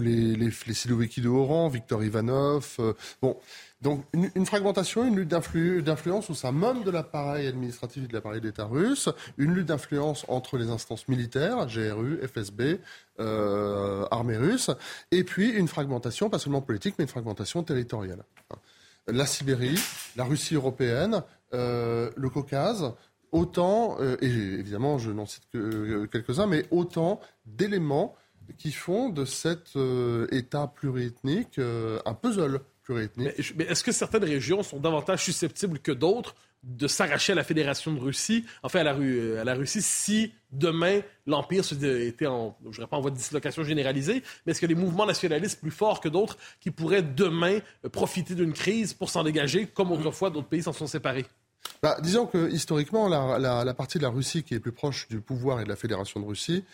les, les, de Oran, Viktor Ivanov. bon, donc une, fragmentation, une lutte d'influence au sein même de l'appareil administratif et de l'appareil d'État russe, une lutte d'influence entre les instances militaires, GRU, FSB, euh, armée russe, et puis une fragmentation, pas seulement politique, mais une fragmentation territoriale. La Sibérie, la Russie européenne, euh, le Caucase, autant, euh, et évidemment je n'en cite que quelques-uns, mais autant d'éléments qui font de cet État pluriethnique un puzzle mais, est-ce que certaines régions sont davantage susceptibles que d'autres de s'arracher à la Fédération de Russie, enfin à la, euh, à la Russie, si demain l'Empire était en, je dirais pas en voie de dislocation généralisée, mais est-ce que les mouvements nationalistes plus forts que d'autres qui pourraient demain profiter d'une crise pour s'en dégager, comme autrefois d'autres pays s'en sont séparés? Bah, disons que historiquement, la, partie de la Russie qui est plus proche du pouvoir et de la Fédération de Russie,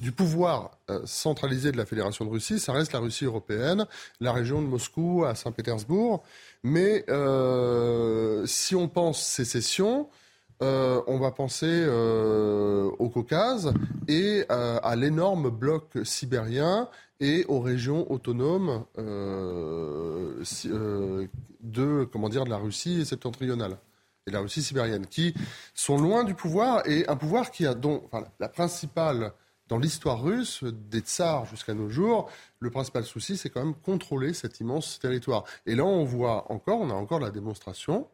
du pouvoir euh, centralisé de la Fédération de Russie, ça reste la Russie européenne, la région de Moscou à Saint-Pétersbourg. Mais euh, si on pense sécession, euh, on va penser au Caucase et à l'énorme bloc sibérien et aux régions autonomes de, comment dire, de la Russie septentrionale et la Russie sibérienne, qui sont loin du pouvoir et un pouvoir qui a dont enfin, la principale dans l'histoire russe, des tsars jusqu'à nos jours, le principal souci, c'est quand même contrôler cet immense territoire. Et là, on voit encore, on a encore la démonstration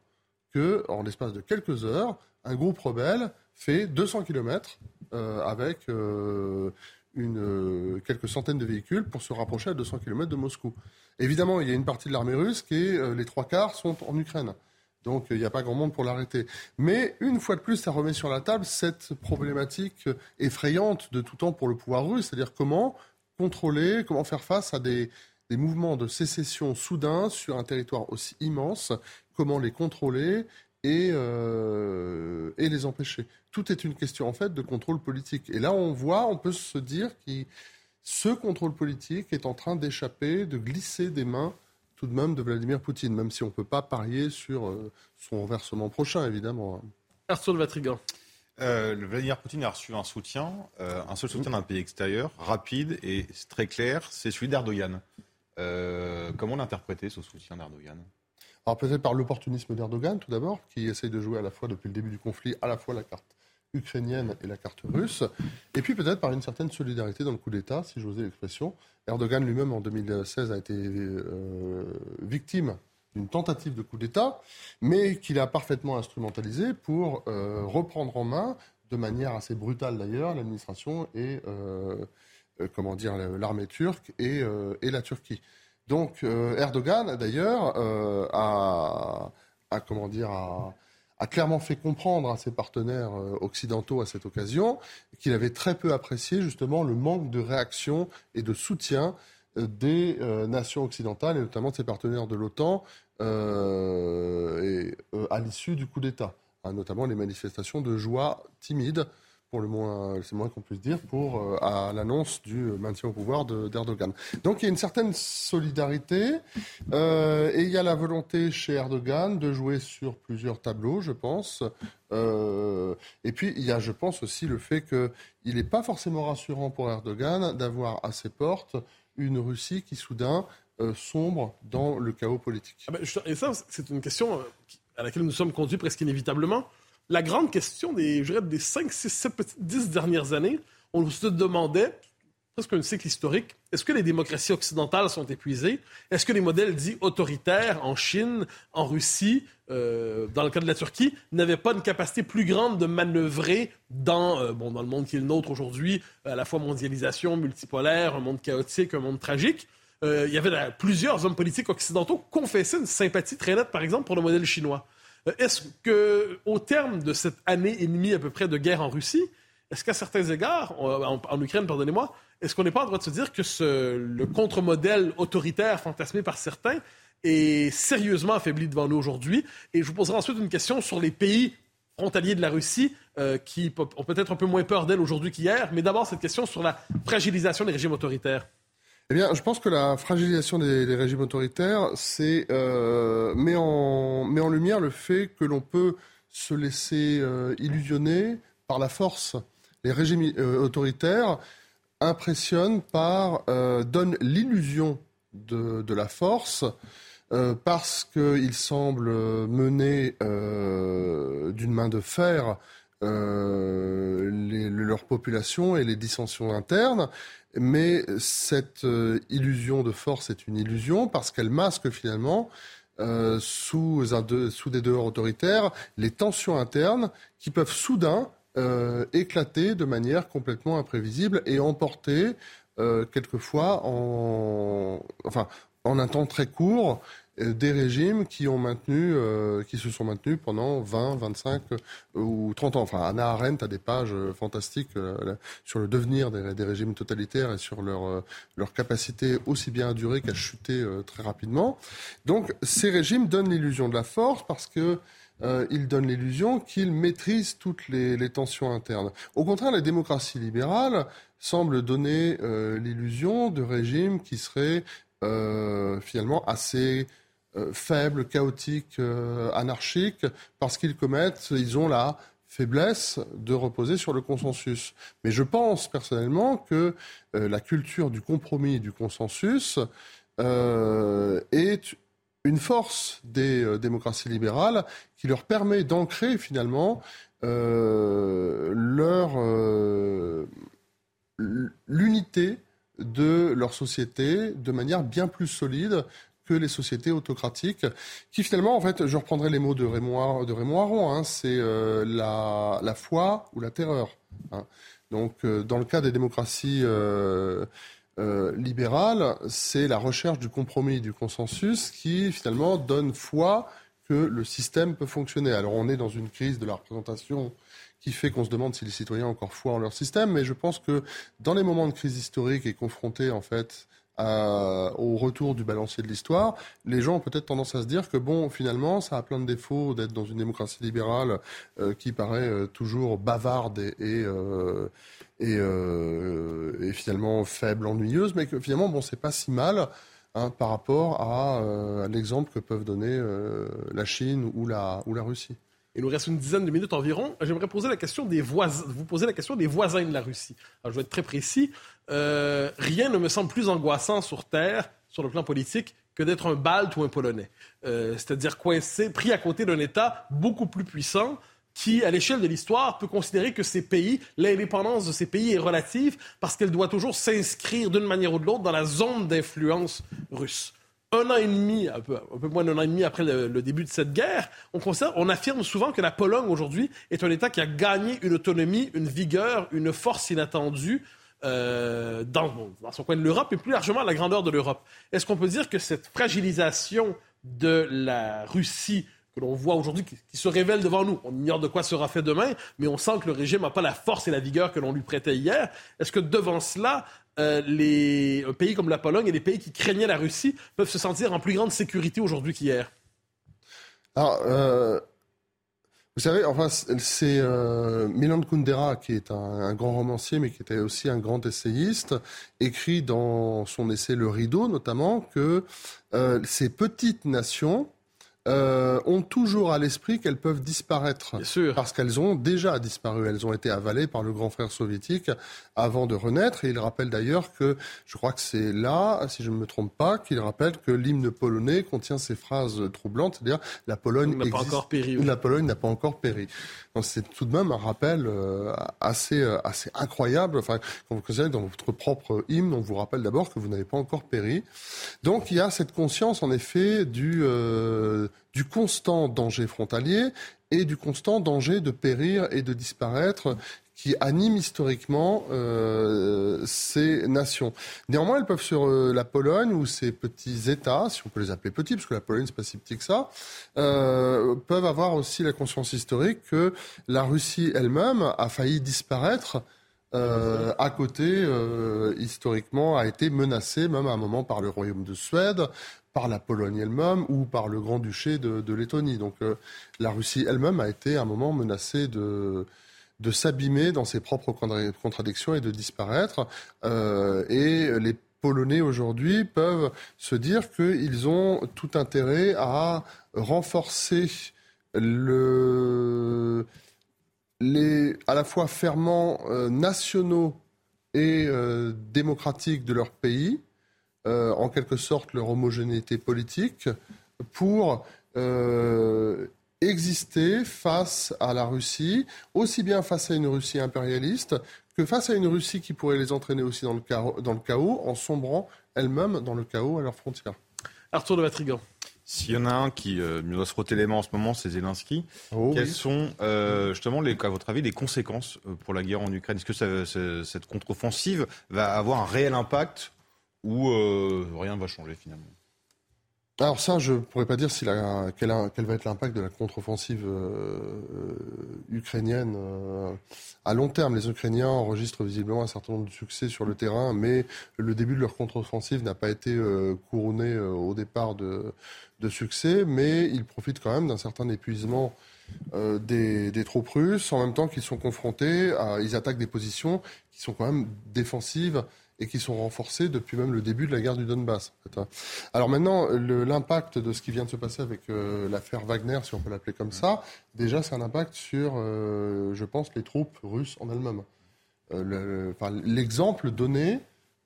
que, en l'espace de quelques heures, un groupe rebelle fait 200 km euh, avec euh, une, euh, quelques centaines de véhicules pour se rapprocher à 200 km de Moscou. Évidemment, il y a une partie de l'armée russe qui est, les trois quarts sont en Ukraine. Donc il n'y a pas grand monde pour l'arrêter. Mais une fois de plus, ça remet sur la table cette problématique effrayante de tout temps pour le pouvoir russe, c'est-à-dire comment contrôler, comment faire face à des, mouvements de sécession soudains sur un territoire aussi immense, comment les contrôler et, euh, et les empêcher. Tout est une question en fait de contrôle politique. Et là, on voit, on peut se dire que ce contrôle politique est en train d'échapper, de glisser des mains tout de même de Vladimir Poutine, même si on ne peut pas parier sur euh, son renversement prochain, évidemment. Arthur Vatrigan. Euh, Vladimir Poutine a reçu un soutien, euh, un seul soutien d'un pays extérieur, rapide et très clair, c'est celui d'Erdogan. Euh, comment l'interpréter, ce soutien d'Erdogan? Alors peut-être par l'opportunisme d'Erdogan, tout d'abord, qui essaye de jouer à la fois, depuis le début du conflit, à la fois la carte ukrainienne et la carte russe, et puis peut-être par une certaine solidarité dans le coup d'État, si j'osais l'expression. Erdogan lui-même, en 2016, a été euh, victime d'une tentative de coup d'État, mais qu'il a parfaitement instrumentalisé pour euh, reprendre en main, de manière assez brutale d'ailleurs, l'administration et euh, comment dire l'armée turque et, la Turquie. Donc Erdogan, d'ailleurs, a, comment dire a, a clairement fait comprendre à ses partenaires euh, occidentaux à cette occasion qu'il avait très peu apprécié justement le manque de réaction et de soutien des nations occidentales et notamment de ses partenaires de l'OTAN à l'issue du coup d'État, hein, notamment les manifestations de joie timide pour le moins, c'est moins qu'on puisse dire, pour euh, à l'annonce du maintien au pouvoir d'Erdogan. Donc il y a une certaine solidarité euh, et il y a la volonté chez Erdogan de jouer sur plusieurs tableaux, je pense. Euh, et puis il y a, je pense aussi, le fait qu'il n'est pas forcément rassurant pour Erdogan d'avoir à ses portes une Russie qui soudain sombre dans le chaos politique. Ah ben, et ça, c'est une question à laquelle nous sommes conduits presque inévitablement la grande question des, je dirais, des 5, 6, 7, 10 dernières années, on se demandait, presque un cycle historique, est-ce que les démocraties occidentales sont épuisées? Est-ce que les modèles dits autoritaires en Chine, en Russie, euh, dans le cas de la Turquie, n'avaient pas une capacité plus grande de manœuvrer dans, euh, bon, dans le monde qui est le nôtre aujourd'hui, à la fois mondialisation, multipolaire, un monde chaotique, un monde tragique? Euh, il y avait plusieurs hommes politiques occidentaux confessaient une sympathie très nette, par exemple, pour le modèle chinois. Euh, est-ce que, au terme de cette année et demie à peu près de guerre en Russie, est-ce qu'à certains égards, en, Ukraine, pardonnez-moi, est-ce qu'on n'est pas en droit de se dire que le contre-modèle autoritaire fantasmé par certains est sérieusement affaibli devant nous aujourd'hui? Et je vous poserai ensuite une question sur les pays frontaliers de la Russie euh, qui ont peut-être un peu moins peur d'elle aujourd'hui qu'hier, mais d'abord cette question sur la fragilisation des régimes autoritaires. Eh bien, je pense que la fragilisation des, régimes autoritaires, euh, met, en, met en lumière le fait que l'on peut se laisser euh, illusionner par la force. Les régimes euh, autoritaires impressionnent par, donnent l'illusion de, de, la force parce qu'ils semblent mener d'une main de fer les, leur population et les dissensions internes. Mais cette euh, illusion de force est une illusion parce qu'elle masque finalement euh, sous, des dehors autoritaires les tensions internes qui peuvent soudain euh, éclater de manière complètement imprévisible et emporter quelquefois en, en un temps très court euh, des régimes qui ont maintenu, euh, qui se sont maintenus pendant 20, 25 euh, ou 30 ans. Enfin, Anna Arendt a des pages fantastiques sur le devenir des, régimes totalitaires et sur leur, leur capacité aussi bien à durer qu'à chuter très rapidement. Donc, ces régimes donnent l'illusion de la force parce que ils donnent l'illusion qu'ils maîtrisent toutes les, les, tensions internes. Au contraire, la démocratie libérale semble donner l'illusion de régimes qui seraient finalement assez euh, faibles, chaotiques, euh, anarchiques, parce qu'ils commettent, ils ont la faiblesse de reposer sur le consensus. Mais je pense personnellement que euh, la culture du compromis et du consensus est une force des démocraties libérales qui leur permet d'ancrer finalement leur l'unité de leur société de manière bien plus solide que les sociétés autocratiques, qui finalement, en fait, je reprendrai les mots de Raymond, de Raymond Aron, hein, c'est euh, la, la, foi ou la terreur. Hein. Donc, euh, dans le cas des démocraties euh, libérales, c'est la recherche du compromis du consensus qui, finalement, donne foi que le système peut fonctionner. Alors, on est dans une crise de la représentation qui fait qu'on se demande si les citoyens ont encore foi en leur système, mais je pense que dans les moments de crise historique et confrontés, en fait, au retour du balancier de l'histoire, les gens ont peut-être tendance à se dire que bon, finalement, ça a plein de défauts d'être dans une démocratie libérale euh, qui paraît euh, toujours bavarde et, euh, finalement faible, ennuyeuse, mais que finalement, bon, c'est pas si mal. Hein, par rapport à, l'exemple que peuvent donner la Chine ou la, Russie. Il nous reste une dizaine de minutes environ. J'aimerais poser la question des voisins, vous poser la question des voisins de la Russie. Je vais être très précis. Euh, rien ne me semble plus angoissant sur Terre, sur le plan politique, que d'être un Balte ou un Polonais. Euh, c'est-à-dire coincé, pris à côté d'un État beaucoup plus puissant qui, à l'échelle de l'histoire, peut considérer que ces pays, l'indépendance de ces pays est relative parce qu'elle doit toujours s'inscrire d'une manière ou de l'autre dans la zone d'influence russe un an et demi, un peu, moins d'un an et demi après le, début de cette guerre, on affirme souvent que la Pologne aujourd'hui est un État qui a gagné une autonomie, une vigueur, une force inattendue euh, dans, son coin de l'Europe et plus largement la grandeur de l'Europe. Est-ce qu'on peut dire que cette fragilisation de la Russie que l'on voit aujourd'hui, qui, qui, se révèle devant nous, on ignore de quoi sera fait demain, mais on sent que le régime n'a pas la force et la vigueur que l'on lui prêtait hier, est-ce que devant cela, euh, les, un pays comme la Pologne et les pays qui craignaient la Russie peuvent se sentir en plus grande sécurité aujourd'hui qu'hier? Alors, euh, vous savez, enfin, c'est euh, Milan Kundera, qui est un, grand romancier, mais qui était aussi un grand essayiste, écrit dans son essai Le Rideau, notamment, que euh, ces petites nations euh, ont toujours à l'esprit qu'elles peuvent disparaître. Parce qu'elles ont déjà disparu. Elles ont été avalées par le grand frère soviétique avant de renaître. Et il rappelle d'ailleurs que, je crois que c'est là, si je ne me trompe pas, qu'il rappelle que l'hymne polonais contient ces phrases troublantes, c'est-à-dire la Pologne n'a pas encore péri. La Pologne n'a pas encore péri. C'est tout de même un rappel euh, assez, euh, assez incroyable. Enfin, quand vous considérez dans votre propre hymne, on vous rappelle d'abord que vous n'avez pas encore péri. Donc il y a cette conscience, en effet, du du constant danger frontalier et du constant danger de périr et de disparaître qui anime historiquement euh, ces nations. Néanmoins, elles peuvent sur euh, la Pologne ou ces petits États, si on peut les appeler petits, parce que la Pologne c'est pas si petit que ça, euh, peuvent avoir aussi la conscience historique que la Russie elle-même a failli disparaître. à côté, historiquement, a été menacée même à un moment par le Royaume de Suède, par la Pologne elle-même ou par le Grand-Duché de, Lettonie. Donc euh, la Russie elle-même a été à un moment menacée de, s'abîmer dans ses propres contradictions et de disparaître. Euh, et les Polonais aujourd'hui peuvent se dire qu'ils ont tout intérêt à renforcer le, les à la fois ferments euh, nationaux et démocratiques de leur pays euh, en quelque sorte leur homogénéité politique pour euh, exister face à la Russie, aussi bien face à une Russie impérialiste que face à une Russie qui pourrait les entraîner aussi dans le chaos, dans le chaos en sombrant elle-même dans le chaos à leurs frontières. Arthur de Vatrigan. S'il y en a un qui euh, doit se frotter les mains en ce moment, c'est Zelensky. Oh Quelles sont justement, les, à votre avis, les conséquences pour la guerre en Ukraine? Est-ce que cette contre-offensive va avoir un réel impact ou euh, rien ne va changer finalement alors ça, je ne pourrais pas dire si quel, va être l'impact de la contre-offensive euh, ukrainienne euh, à long terme. Les Ukrainiens enregistrent visiblement un certain nombre de succès sur le terrain, mais le début de leur contre-offensive n'a pas été couronné au départ de, succès, mais ils profitent quand même d'un certain épuisement des, des, troupes russes, en même temps qu'ils sont confrontés à... Ils attaquent des positions qui sont quand même défensives et qui sont renforcés depuis même le début de la guerre du Donbass. Hein. Alors maintenant, l'impact de ce qui vient de se passer avec euh, l'affaire Wagner, si on peut l'appeler comme ça, déjà c'est un impact sur, euh, je pense, les troupes russes en elles-mêmes. Euh, l'exemple donné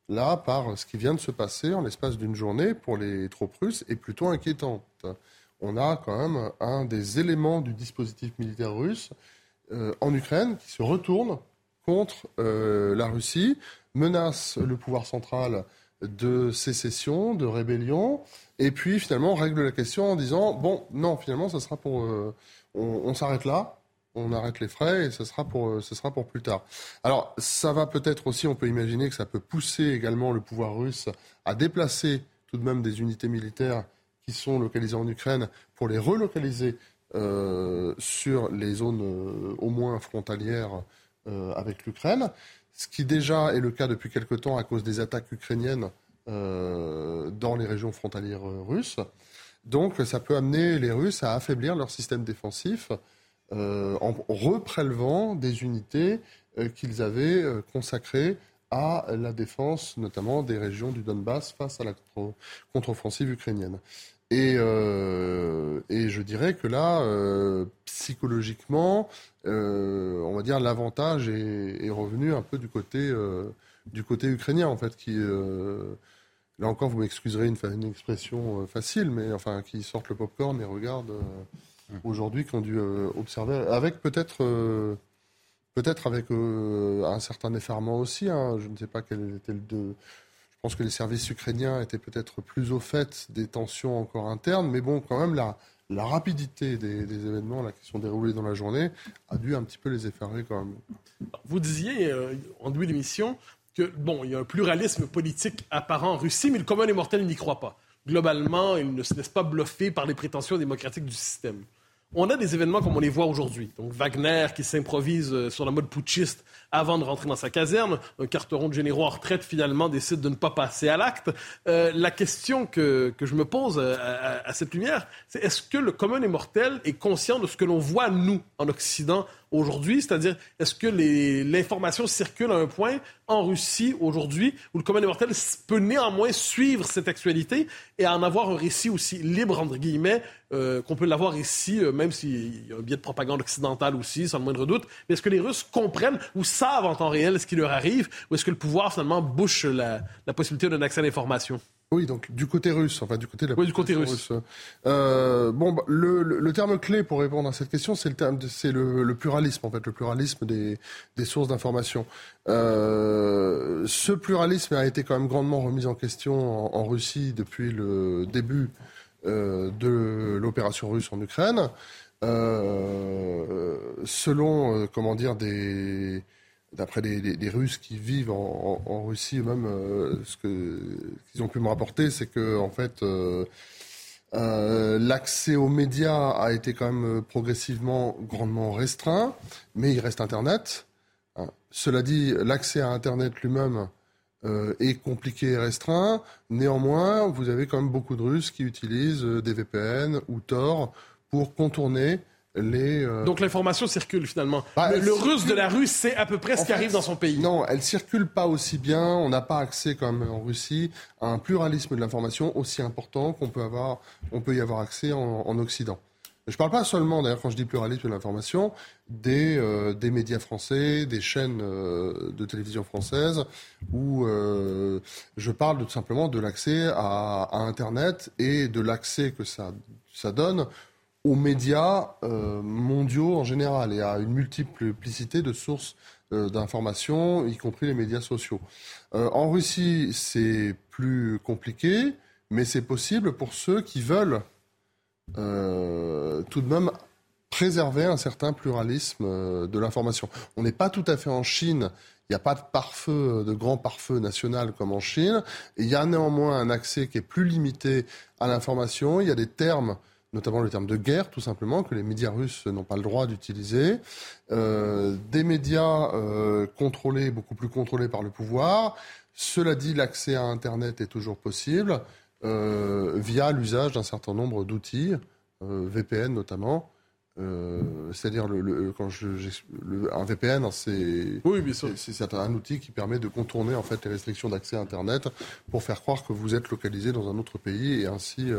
là par ce qui vient de se passer en l'espace d'une journée pour les troupes russes est plutôt inquiétant. On a quand même un des éléments du dispositif militaire russe en Ukraine qui se retourne contre la Russie menace le pouvoir central de sécession, de rébellion, et puis finalement règle la question en disant bon, non, finalement, ça sera pour, euh, on, s'arrête là, on arrête les frais et ce sera pour, euh, ce sera pour plus tard. Alors, ça va peut-être aussi, on peut imaginer que ça peut pousser également le pouvoir russe à déplacer tout de même des unités militaires qui sont localisées en Ukraine pour les relocaliser euh, sur les zones au moins frontalières avec l'Ukraine ce qui déjà est le cas depuis quelque temps à cause des attaques ukrainiennes euh, dans les régions frontalières euh, russes. Donc ça peut amener les Russes à affaiblir leur système défensif euh, en reprélevant des unités qu'ils avaient consacrées à la défense notamment des régions du Donbass face à la contre-offensive ukrainienne. Et, et, je dirais que là, psychologiquement, euh, on va dire l'avantage est, revenu un peu du côté euh, du côté ukrainien en fait qui euh, là encore vous m'excuserez une, une, expression facile mais enfin qui sortent le popcorn et regardent mmh. aujourd'hui qui ont dû observer avec peut-être peut-être avec un certain effarement aussi hein, je ne sais pas quel était le de je pense que les services ukrainiens étaient peut-être plus au fait des tensions encore internes mais bon quand même la rapidité des, événements là, qui sont déroulés dans la journée a dû un petit peu les effarer quand même. Vous disiez euh, en début d'émission que bon, il y a un pluralisme politique apparent en Russie, mais le commun des mortels n'y croit pas. Globalement, il ne se laisse pas bluffer par les prétentions démocratiques du système. on a des événements comme on les voit aujourd'hui. Donc Wagner qui s'improvise euh, sur la mode putschiste avant de rentrer dans sa caserne, un carteron de généraux en retraite finalement décide de ne pas passer à l'acte. Euh, la question que, que, je me pose euh, à, cette lumière, c'est est-ce que le commun des est conscient de ce que l'on voit, nous, en Occident, aujourd'hui? C'est-à-dire, est-ce que l'information circule à un point en Russie aujourd'hui où le commun des peut néanmoins suivre cette actualité et en avoir un récit aussi libre, entre guillemets, euh, qu'on peut l'avoir ici, même s'il y a un biais de propagande occidentale aussi, sans le moindre doute. Mais est-ce que les Russes comprennent ou savent en temps réel ce qui leur arrive ou est-ce que le pouvoir, finalement, bouche la, la possibilité d'un accès à l'information? Oui, donc du côté russe, enfin du côté de la oui, du côté russe. Euh, bon, bah, le, le, terme clé pour répondre à cette question, c'est le terme, c'est le, le, pluralisme en fait, le pluralisme des, des sources d'information. Euh, ce pluralisme a été quand même grandement remis en question en, en Russie depuis le début euh, de l'opération russe en Ukraine. Selon, comment dire, des d'après les, Russes qui vivent en, Russie eux-mêmes, euh, ce qu'ils ont pu me rapporter, c'est que en fait, euh, euh, l'accès aux médias a été quand même progressivement grandement restreint, mais il reste Internet. Hein. Cela dit, l'accès à Internet lui-même est compliqué et restreint. Néanmoins, vous avez quand même beaucoup de Russes qui utilisent des VPN ou Tor pour contourner euh, Donc l'information circule finalement. Bah, le, russe de la Russe sait à peu près ce qui arrive dans son pays. Non, elle circule pas aussi bien. On n'a pas accès comme en Russie à un pluralisme de l'information aussi important qu'on peut avoir, on peut y avoir accès en, Occident. Je ne parle pas seulement, d'ailleurs, quand je dis pluralisme de l'information, des, euh, des médias français, des chaînes euh, de télévision françaises, où je parle tout simplement de l'accès à, à, Internet et de l'accès que ça, ça donne aux médias euh, mondiaux en général et à une multiplicité de sources euh, d'informations, y compris les médias sociaux. Euh, en Russie, c'est plus compliqué, mais c'est possible pour ceux qui veulent tout de même préserver un certain pluralisme de l'information. On n'est pas tout à fait en Chine. Il n'y a pas de pare-feu, de grand pare-feu national comme en Chine. il y a néanmoins un accès qui est plus limité à l'information. Il y a des termes notamment le terme de guerre, tout simplement, que les médias russes n'ont pas le droit d'utiliser. Euh, des médias euh, contrôlés, beaucoup plus contrôlés par le pouvoir. Cela dit, l'accès à Internet est toujours possible euh, via l'usage d'un certain nombre d'outils, VPN notamment. c'est-à-dire le, quand je, un VPN, c'est oui, c'est un outil qui permet de contourner en fait les restrictions d'accès à Internet pour faire croire que vous êtes localisé dans un autre pays et ainsi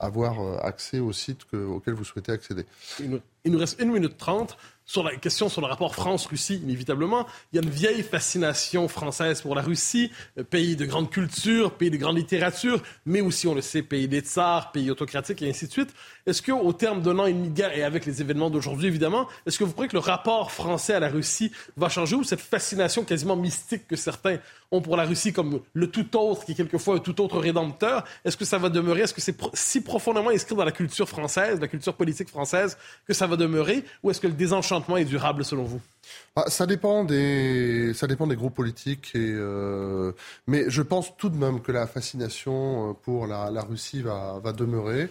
avoir euh, accès au site auquel vous souhaitez accéder. Il nous, reste une minute trente. Sur la question sur le rapport France-Russie, inévitablement, il y a une vieille fascination française pour la Russie, euh, pays de grande culture, pays de grande littérature, mais aussi, on le sait, pays des tsars, pays autocratiques et ainsi de suite. Est-ce qu'au terme d'un an et demi de guerre, et avec les événements d'aujourd'hui, évidemment, est-ce que vous croyez que le rapport français à la Russie va changer ou cette fascination quasiment mystique que certains ont pour la Russie comme le tout autre, qui est quelquefois un tout autre rédempteur, est-ce que ça va demeurer? Est-ce que c'est si profondément inscrit dans la culture française, la culture politique française, que ça va demeurer? Ou est-ce que le désenchantement est durable selon vous? Ah, ça dépend des ça dépend des groupes politiques et euh... mais je pense tout de même que la fascination euh, pour la, la Russie va, va demeurer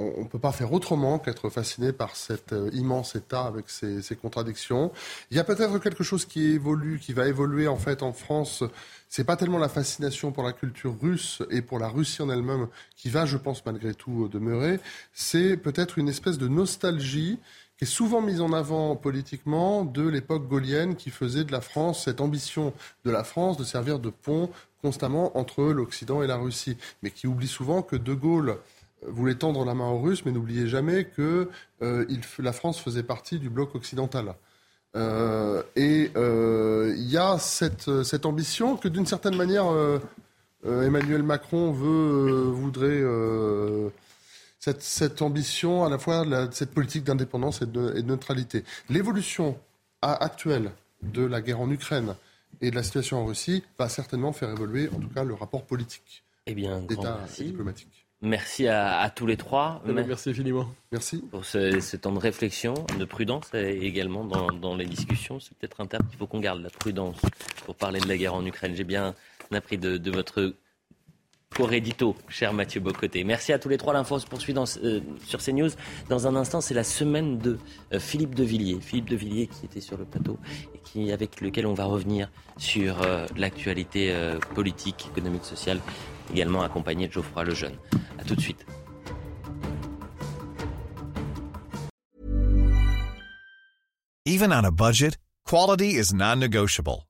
on ne peut pas faire autrement qu'être fasciné par cet euh, immense État avec ses, ses, contradictions. Il y a peut-être quelque chose qui évolue, qui va évoluer en fait en France. C'est pas tellement la fascination pour la culture russe et pour la Russie en elle-même qui va, je pense, malgré tout demeurer. C'est peut-être une espèce de nostalgie est souvent mise en avant politiquement de l'époque gaulienne qui faisait de la France cette ambition de la France de servir de pont constamment entre l'Occident et la Russie, mais qui oublie souvent que De Gaulle voulait tendre la main aux Russes, mais n'oubliez jamais que euh, la France faisait partie du bloc occidental. Euh, et euh, il y a cette, cette, ambition que d'une certaine manière Emmanuel Macron voudrait cette, cette, ambition à la fois la, cette politique d'indépendance et, de, et de neutralité. L'évolution actuelle de la guerre en Ukraine et de la situation en Russie va certainement faire évoluer, en tout cas, le rapport politique eh bien, d'État diplomatique. Merci à, tous les trois. Merci infiniment. Merci. Pour ce, temps de réflexion, de prudence également dans, les discussions. C'est peut-être un terme qu'il faut qu'on garde, la prudence, pour parler de la guerre en Ukraine. J'ai bien appris de, votre édito, cher Mathieu Bocoté. Merci à tous les trois. L'info se poursuit dans, euh, sur. Dans un instant, c'est la semaine de euh, Philippe Devilliers. Philippe Devilliers qui était sur le plateau et qui, avec lequel on va revenir sur l'actualité politique, économique, sociale, également accompagné de Geoffroy Lejeune. A tout de suite. Even on a budget, quality is non-negotiable.